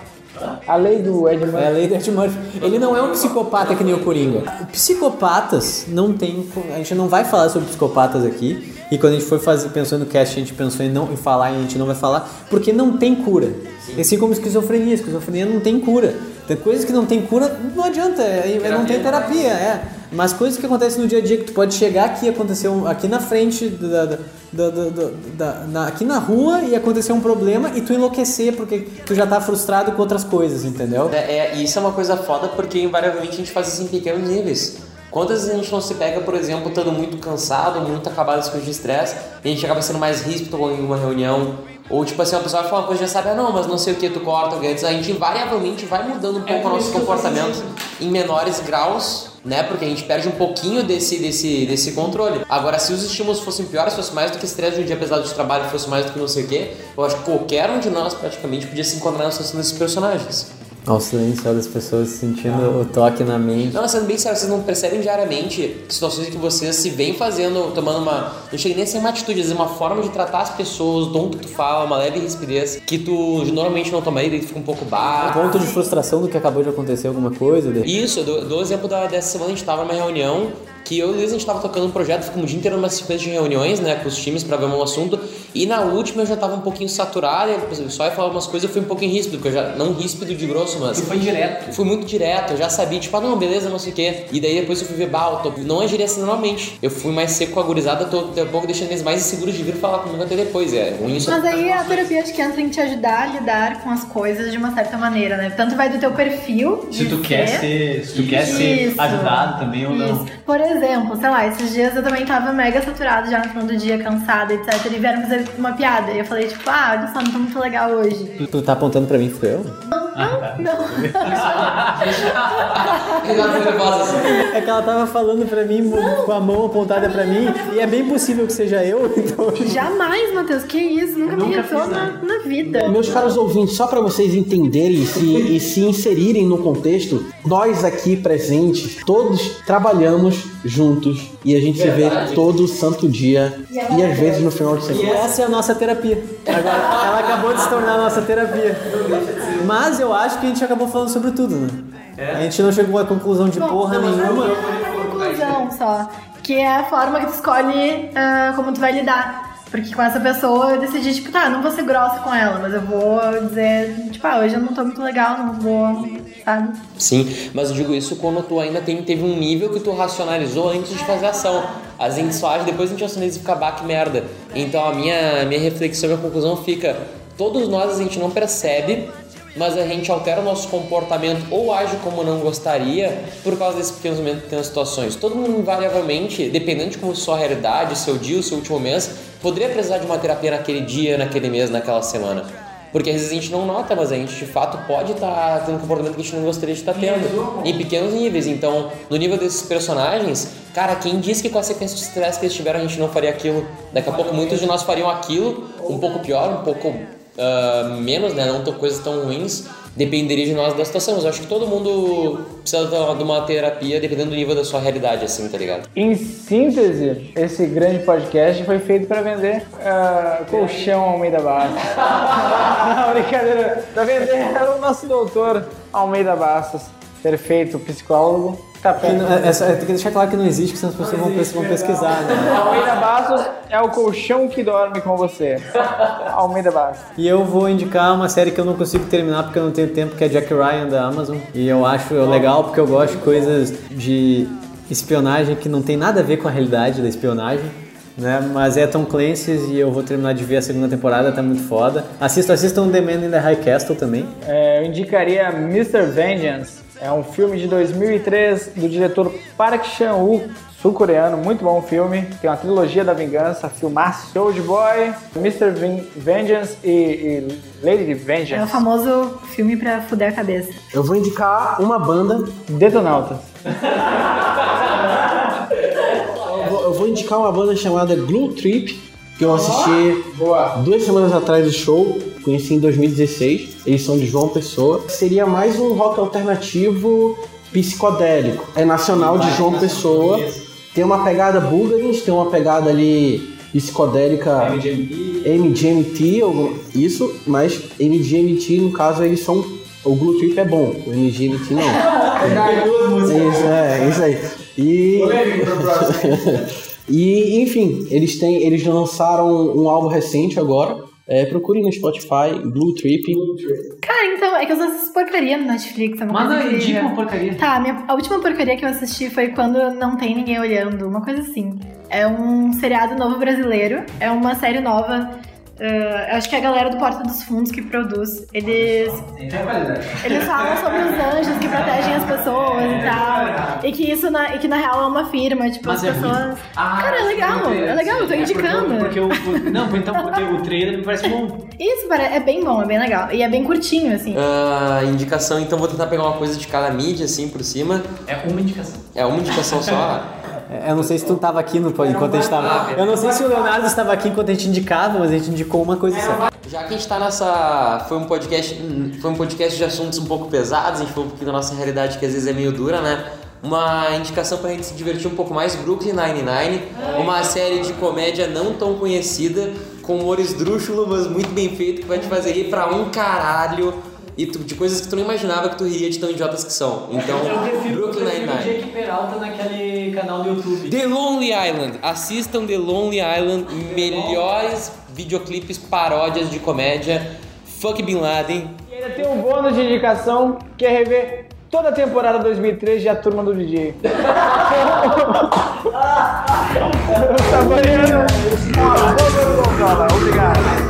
A lei do Ed Murphy. É a lei do Ed Murphy. Ele não é um psicopata que nem o Coringa. Psicopatas não tem. A gente não vai falar sobre psicopatas aqui. E quando a gente for fazer, pensou no cast, a gente pensou em não em falar e a gente não vai falar, porque não tem cura. Assim como esquizofrenia. Esquizofrenia não tem cura. Tem coisas que não tem cura, não adianta, é, é- não tem terapia, é. Mas coisas que acontecem no dia a dia que tu pode chegar aqui acontecer um- aqui na frente da, da- da- da- da- da- na- aqui na rua e acontecer um problema e tu enlouquecer porque tu já tá frustrado com outras coisas, entendeu? É, é, e isso é uma coisa foda porque invariavelmente a gente faz isso em pequenos níveis. Quantas vezes a gente não se pega, por exemplo, estando muito cansado, muito acabado com de estresse, e a gente acaba sendo mais ríspido em uma reunião, ou tipo assim, uma pessoa vai falar uma coisa e já sabe, ah não, mas não sei o que, tu corta alguém, a gente invariavelmente vai mudando um pouco o nosso comportamento em menores graus, né? Porque a gente perde um pouquinho desse, desse, desse controle. Agora, se os estímulos fossem piores, fosse mais do que estresse de um dia pesado de trabalho, fosse mais do que não sei o que, eu acho que qualquer um de nós praticamente podia se encontrar na situação desses personagens. Olha o silêncio das pessoas sentindo o toque na mente. Não, sendo bem sério, vocês não percebem diariamente situações em que vocês se vêm fazendo, tomando uma. Não chega nem a ser uma atitude, vezes uma forma de tratar as pessoas, o tom que tu fala, uma leve rispidez, que tu normalmente não tomaria, daí fica um pouco baixo. Ponto de frustração do que acabou de acontecer alguma coisa. de- Isso, eu dou, dou o exemplo da, dessa semana a gente tava numa reunião que eu e o Luiz a gente tava tocando um projeto, ficamos o dia inteiro numa sequência de reuniões, né, com os times pra ver um assunto, e na última eu já tava um pouquinho saturado, e só ia falar umas coisas, eu fui um pouquinho ríspido, porque eu já, não ríspido de grosso, mas... Tu foi direto. Fui muito direto, eu já sabia, tipo, ah não, beleza, não sei o quê. E daí depois eu fui ver, bah, eu tô- não agiria assim normalmente. Eu fui mais seco com a gurizada, tô daqui a pouco deixando eles mais inseguros de vir falar comigo até depois. É ruim isso. Mas aí a terapia acho que entra em te ajudar a lidar com as coisas de uma certa maneira, né? Tanto vai do teu perfil. Se de tu quer ser, se tu quer ser Isso. ajudado também ou não. Isso. Por exemplo, sei lá, esses dias eu também tava mega saturada já no final do dia, cansada, etc. E vieram fazer uma piada. E eu falei, tipo, ah, olha só, não tô muito legal hoje. Tu, tu tá apontando pra mim, fui eu? Não, não. Assim. É que ela tava falando pra mim, com a mão apontada pra mim, e é bem possível que seja eu, então. Jamais, Matheus, que isso? Nunca, me irritou na, na vida. Meus caros ouvintes, só para vocês entenderem se- e se inserirem no contexto, nós aqui presentes, todos trabalhamos juntos e a gente se vê todo santo dia e às vezes no final de E semana. essa é a nossa terapia. Agora, ela acabou de se tornar a nossa terapia. Mas eu acho que a gente acabou falando sobre tudo, né? A gente não chegou a conclusão de porra nenhuma. Uma conclusão só. Que é a forma que tu escolhe ah, como tu vai lidar. Porque com essa pessoa eu decidi, tipo, tá, não vou ser grossa com ela, mas eu vou dizer, tipo, ah, hoje eu não tô muito legal, não vou, sabe? Sim, mas eu digo isso quando tu ainda tem, teve um nível que tu racionalizou antes de fazer a ação. A gente só age depois a gente racionaliza e fica bah, que merda. Então a minha, minha reflexão, minha conclusão fica: todos nós a gente não percebe, mas a gente altera o nosso comportamento ou age como não gostaria por causa desses pequenos momentos, pequenas situações. Todo mundo, invariavelmente, dependendo de como sua realidade, seu dia, o seu último mês, poderia precisar de uma terapia naquele dia, naquele mês, naquela semana. Porque às vezes a gente não nota, mas a gente de fato pode estar tendo um comportamento que a gente não gostaria de estar tendo. Em pequenos níveis. Então, no nível desses personagens, cara, quem disse que com a sequência de estresse que eles tiveram a gente não faria aquilo? Daqui a pouco muitos de nós fariam aquilo, um pouco pior, um pouco ah, menos, né? Não tão coisas tão ruins. Dependeria de nós da situação. Mas eu acho que todo mundo precisa de uma- terapia dependendo do nível da sua realidade, assim, tá ligado? Em síntese, esse grande podcast foi feito para vender ah, colchão Almeida Bastos. Não, brincadeira. Para vender o nosso doutor Almeida Bastos, perfeito psicólogo. Tá Que não- é- é- tem que deixar claro que não existe, senão as pessoas vão, vão pesquisar, né? Almeida Bastos é o colchão que dorme com você. Almeida Bastos. E eu vou indicar uma série que eu não consigo terminar porque eu não tenho tempo, que é Jack Ryan da Amazon. E eu acho legal porque eu gosto de coisas de espionagem que não tem nada a ver com a realidade da espionagem. Né? Mas é Tom Clancy's e eu vou terminar de ver a segunda temporada, tá muito foda. Assista, assistam The Man in the High Castle também. É, eu indicaria Mr. Vengeance. É um filme de 2003 do diretor Park Chan-wook, sul-coreano. Muito bom filme. Tem uma trilogia da vingança, filmaço. Old Boy, Mr. Vin- Vengeance e, e Lady É o Vengeance. famoso filme pra fuder a cabeça. Eu vou indicar uma banda, Detonautas. eu vou, eu vou indicar uma banda chamada Glue Trip, que eu assisti duas semanas atrás do show, conheci em 2016. Eles são de João Pessoa. Seria mais um rock alternativo psicodélico. É nacional de João Pessoa. Tem uma pegada Bulgarians, tem uma pegada ali psicodélica MGMT, algum- isso, mas MGMT no caso eles são. O Glue Trip é bom, o MGMT não. Isso, é, isso aí. E. e, enfim, eles têm. Eles lançaram um álbum recente agora. É, procurem no Spotify, Blue Trip. Cara, então, é que eu só assisto porcaria no Netflix. É uma Manda, coisa indica uma porcaria. Tá, minha- a última porcaria que eu assisti foi quando não tem ninguém olhando, uma coisa assim. É um seriado novo brasileiro, é uma série nova. Ah, acho que é a galera do Porta dos Fundos que produz. Eles, Tem qualidade. eles falam sobre os anjos que protegem as pessoas e tal. E que isso na, e que na real é uma firma, tipo, Mas as é pessoas. Ah, Cara, é legal, é legal, eu tô É porque- indicando. Porque, o, o- não, então porque o trailer me parece bom. Isso, é bem bom, é bem legal. E é bem curtinho, assim. Ah, indicação, então vou tentar pegar uma coisa de cada mídia, assim, por cima. É uma indicação. É uma indicação só. É, Eu não sei se tu tava aqui no, enquanto a gente tava. Eu não sei se o Leonardo estava aqui enquanto a gente indicava, mas a gente indicou uma coisa só. Já que a gente tá nessa. Foi um podcast. Foi um podcast de assuntos um pouco pesados, a gente falou um pouquinho da nossa realidade que às vezes é meio dura, né? Uma indicação pra gente se divertir um pouco mais, Brooklyn Nine-Nine, uma série de comédia não tão conhecida, com humor esdrúxulo, mas muito bem feito, que vai te fazer rir pra um caralho. E tu- de coisas que tu não imaginava que tu riria de tão idiotas que são. Então, Brooklyn Nine-Nine. Jake Peralta naquele canal do YouTube. The Lonely Island. Assistam The Lonely Island. Melhores videoclipes, paródias de comédia. Fuck Bin Laden. E ainda tem um bônus de indicação que é rever toda a temporada 2003 de A Turma do DJ. Saboreando.